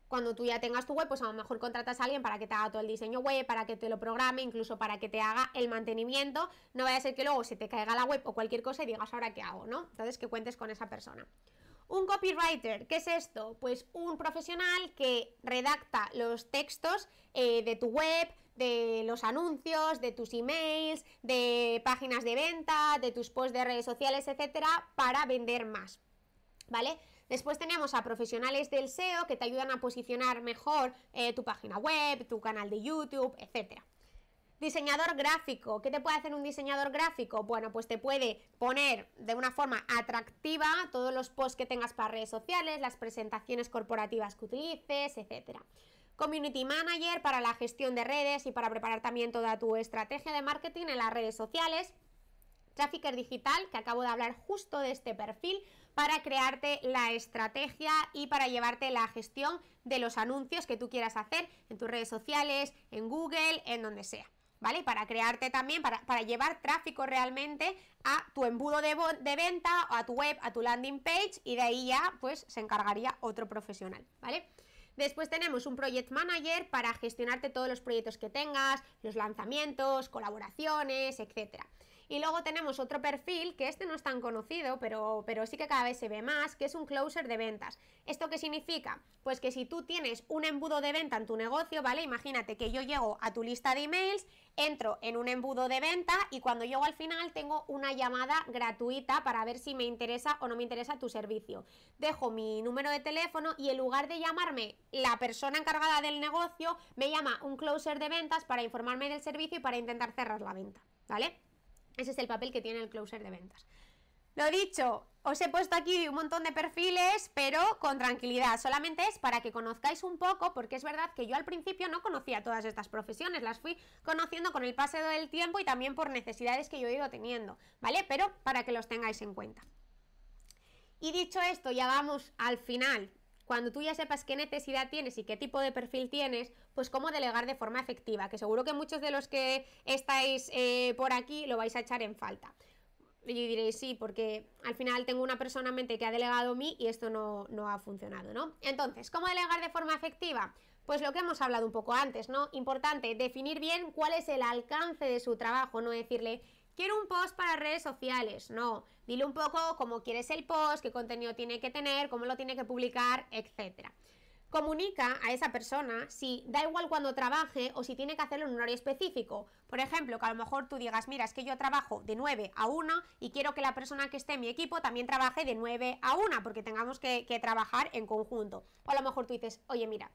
Cuando tú ya tengas tu web, pues a lo mejor contratas a alguien para que te haga todo el diseño web, para que te lo programe, incluso para que te haga el mantenimiento. No vaya a ser que luego se te caiga la web o cualquier cosa y digas, ahora qué hago, ¿no? Entonces que cuentes con esa persona. Un copywriter, ¿qué es esto? Pues un profesional que redacta los textos eh, de tu web, de los anuncios, de tus emails, de páginas de venta, de tus posts de redes sociales, etcétera, para vender más. ¿Vale? Después tenemos a profesionales del SEO que te ayudan a posicionar mejor eh, tu página web, tu canal de YouTube, etcétera. Diseñador gráfico. ¿Qué te puede hacer un diseñador gráfico? Bueno, pues te puede poner de una forma atractiva todos los posts que tengas para redes sociales, las presentaciones corporativas que utilices, etc. Community Manager para la gestión de redes y para preparar también toda tu estrategia de marketing en las redes sociales. Trafficker digital, que acabo de hablar justo de este perfil, para crearte la estrategia y para llevarte la gestión de los anuncios que tú quieras hacer en tus redes sociales, en Google, en donde sea. ¿vale? Para crearte también, para, llevar tráfico realmente a tu embudo de, de, venta, a tu web, a tu landing page y de ahí ya pues se encargaría otro profesional, ¿vale? Después tenemos un Project Manager para gestionarte todos los proyectos que tengas, los lanzamientos, colaboraciones, etcétera. Y luego tenemos otro perfil, que este no es tan conocido, pero, pero sí que cada vez se ve más, que es un closer de ventas. ¿Esto qué significa? Pues que si tú tienes un embudo de venta en tu negocio, ¿vale? Imagínate que yo llego a tu lista de emails, entro en un embudo de venta y cuando llego al final tengo una llamada gratuita para ver si me interesa o no me interesa tu servicio. Dejo mi número de teléfono y en lugar de llamarme la persona encargada del negocio, me llama un closer de ventas para informarme del servicio y para intentar cerrar la venta, ¿vale? Ese es el papel que tiene el closer de ventas. Lo dicho, os he puesto aquí un montón de perfiles, pero con tranquilidad. Solamente es para que conozcáis un poco, porque es verdad que yo al principio no conocía todas estas profesiones, las fui conociendo con el paso del tiempo y también por necesidades que yo he ido teniendo, ¿vale? Pero para que los tengáis en cuenta. Y dicho esto, ya vamos al final cuando tú ya sepas qué necesidad tienes y qué tipo de perfil tienes, pues cómo delegar de forma efectiva, que seguro que muchos de los que estáis eh, por aquí lo vais a echar en falta. Y diréis, sí, porque al final tengo una persona en mente que ha delegado a mí y esto no, no ha funcionado, ¿no? Entonces, ¿cómo delegar de forma efectiva? Pues lo que hemos hablado un poco antes, ¿no? Importante, definir bien cuál es el alcance de su trabajo, no decirle, quiero un post para redes sociales. No, dile un poco cómo quieres el post, qué contenido tiene que tener, cómo lo tiene que publicar, etc. Comunica a esa persona si da igual cuando trabaje o si tiene que hacerlo en un horario específico. Por ejemplo, que a lo mejor tú digas, mira, es que yo trabajo de 9 a 1 y quiero que la persona que esté en mi equipo también trabaje de 9 a 1 porque tengamos que, que trabajar en conjunto. O a lo mejor tú dices, oye, mira,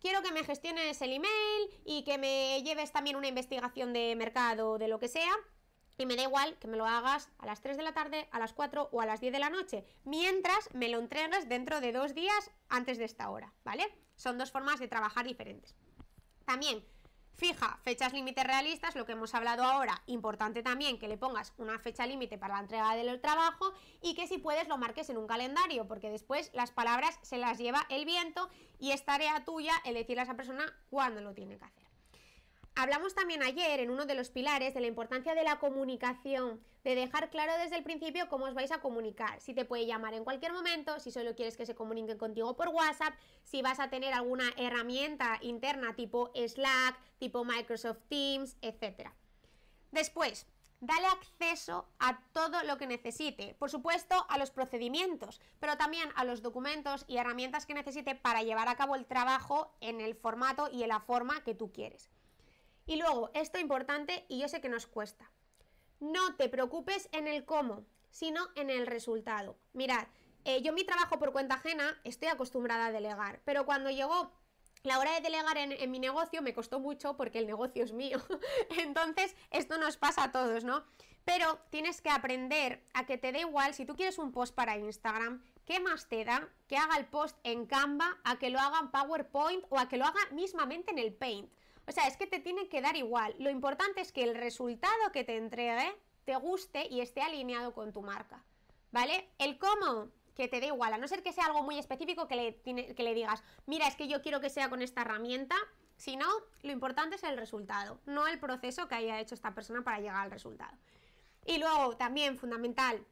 quiero que me gestiones el email y que me lleves también una investigación de mercado de lo que sea y me da igual que me lo hagas a las 3 de la tarde, a las 4 o a las 10 de la noche, mientras me lo entregues dentro de dos días antes de esta hora, ¿vale? Son dos formas de trabajar diferentes. También, fija fechas límites realistas, lo que hemos hablado ahora, importante también que le pongas una fecha límite para la entrega del trabajo y que si puedes lo marques en un calendario, porque después las palabras se las lleva el viento y es tarea tuya el decirle a esa persona cuándo lo tiene que hacer. Hablamos también ayer en uno de los pilares de la importancia de la comunicación, de dejar claro desde el principio cómo os vais a comunicar, si te puede llamar en cualquier momento, si solo quieres que se comunique contigo por WhatsApp, si vas a tener alguna herramienta interna tipo Slack, tipo Microsoft Teams, etc. Después, dale acceso a todo lo que necesite, por supuesto a los procedimientos, pero también a los documentos y herramientas que necesite para llevar a cabo el trabajo en el formato y en la forma que tú quieres. Y luego, esto importante y yo sé que nos cuesta. No te preocupes en el cómo, sino en el resultado. Mirad, eh, yo mi trabajo por cuenta ajena estoy acostumbrada a delegar, pero cuando llegó la hora de delegar en, en, mi negocio me costó mucho porque el negocio es mío. Entonces, esto nos pasa a todos, ¿no? Pero tienes que aprender a que te dé igual si tú quieres un post para Instagram, ¿qué más te da que haga el post en Canva, a que lo haga en PowerPoint o a que lo haga mismamente en el Paint? O sea, es que te tiene que dar igual. Lo importante es que el resultado que te entregue te guste y esté alineado con tu marca. ¿Vale? El cómo, que te dé igual, a no ser que sea algo muy específico que le, que le digas, mira, es que yo quiero que sea con esta herramienta. Si no, lo importante es el resultado, no el proceso que haya hecho esta persona para llegar al resultado. Y luego, también fundamental,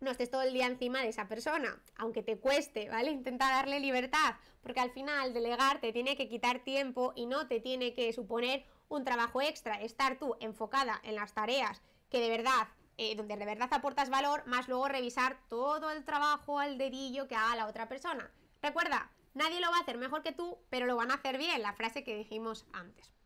no estés todo el día encima de esa persona, aunque te cueste, ¿vale? Intenta darle libertad, porque al final delegar te tiene que quitar tiempo y no te tiene que suponer un trabajo extra, estar tú enfocada en las tareas que de verdad, eh, donde de verdad aportas valor, más luego revisar todo el trabajo al dedillo que haga la otra persona. Recuerda, nadie lo va a hacer mejor que tú, pero lo van a hacer bien, la frase que dijimos antes.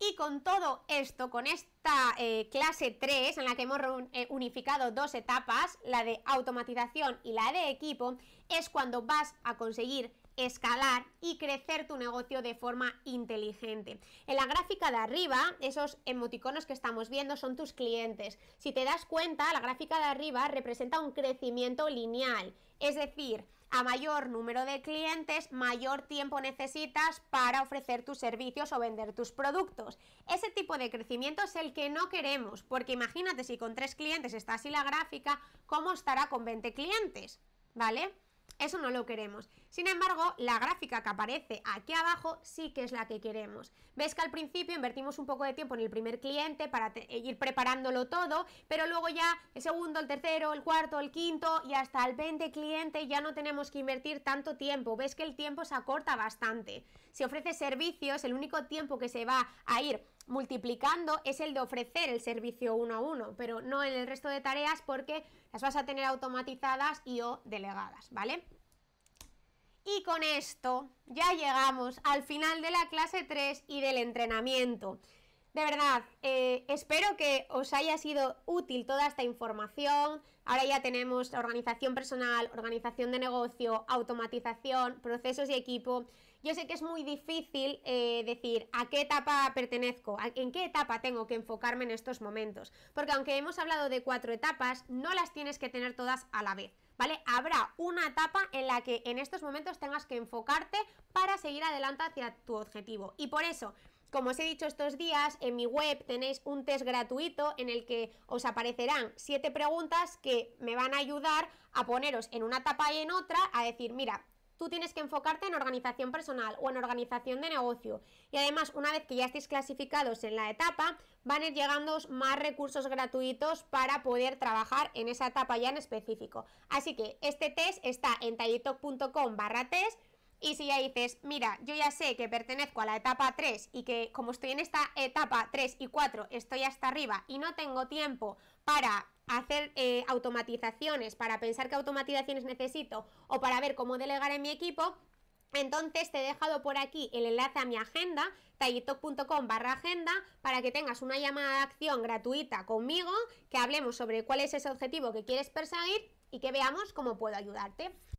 Y con todo esto, con esta eh, clase 3 en la que hemos eh, unificado dos etapas, la de automatización y la de equipo, es cuando vas a conseguir escalar y crecer tu negocio de forma inteligente. En la gráfica de arriba, esos emoticonos que estamos viendo son tus clientes. Si te das cuenta, la gráfica de arriba representa un crecimiento lineal, es decir, a mayor número de clientes, mayor tiempo necesitas para ofrecer tus servicios o vender tus productos. Ese tipo de crecimiento es el que no queremos, porque imagínate si con tres clientes está así la gráfica, ¿cómo estará con 20 clientes? ¿Vale? Eso no lo queremos. Sin embargo, la gráfica que aparece aquí abajo sí que es la que queremos. Ves que al principio invertimos un poco de tiempo en el primer cliente para ir preparándolo todo, pero luego ya el segundo, el tercero, el cuarto, el quinto y hasta el 20 cliente ya no tenemos que invertir tanto tiempo. Ves que el tiempo se acorta bastante. Si ofreces servicios, el único tiempo que se va a ir multiplicando es el de ofrecer el servicio uno a uno, pero no en el resto de tareas porque las vas a tener automatizadas y o delegadas, ¿vale? Y con esto ya llegamos al final de la clase 3 y del entrenamiento. De verdad, eh, espero que os haya sido útil toda esta información. Ahora ya tenemos organización personal, organización de negocio, automatización, procesos y equipo. Yo sé que es muy difícil eh, decir a qué etapa pertenezco, en qué etapa tengo que enfocarme en estos momentos, porque aunque hemos hablado de cuatro etapas, no las tienes que tener todas a la vez. ¿Vale? Habrá una etapa en la que en estos momentos tengas que enfocarte para seguir adelante hacia tu objetivo. Y por eso, como os he dicho estos días, en mi web tenéis un test gratuito en el que os aparecerán siete preguntas que me van a ayudar a poneros en una etapa y en otra, a decir, mira, tú tienes que enfocarte en organización personal o en organización de negocio. Y además, una vez que ya estéis clasificados en la etapa, van a ir llegando más recursos gratuitos para poder trabajar en esa etapa ya en específico. Así que este test está en tallitalk.com barra test. Y si ya dices, mira, yo ya sé que pertenezco a la etapa 3 y que como estoy en esta etapa 3 y 4 estoy hasta arriba y no tengo tiempo para hacer eh, automatizaciones, para pensar qué automatizaciones necesito o para ver cómo delegar en mi equipo, entonces te he dejado por aquí el enlace a mi agenda, tallitalk.com barra agenda, para que tengas una llamada de acción gratuita conmigo, que hablemos sobre cuál es ese objetivo que quieres perseguir y que veamos cómo puedo ayudarte.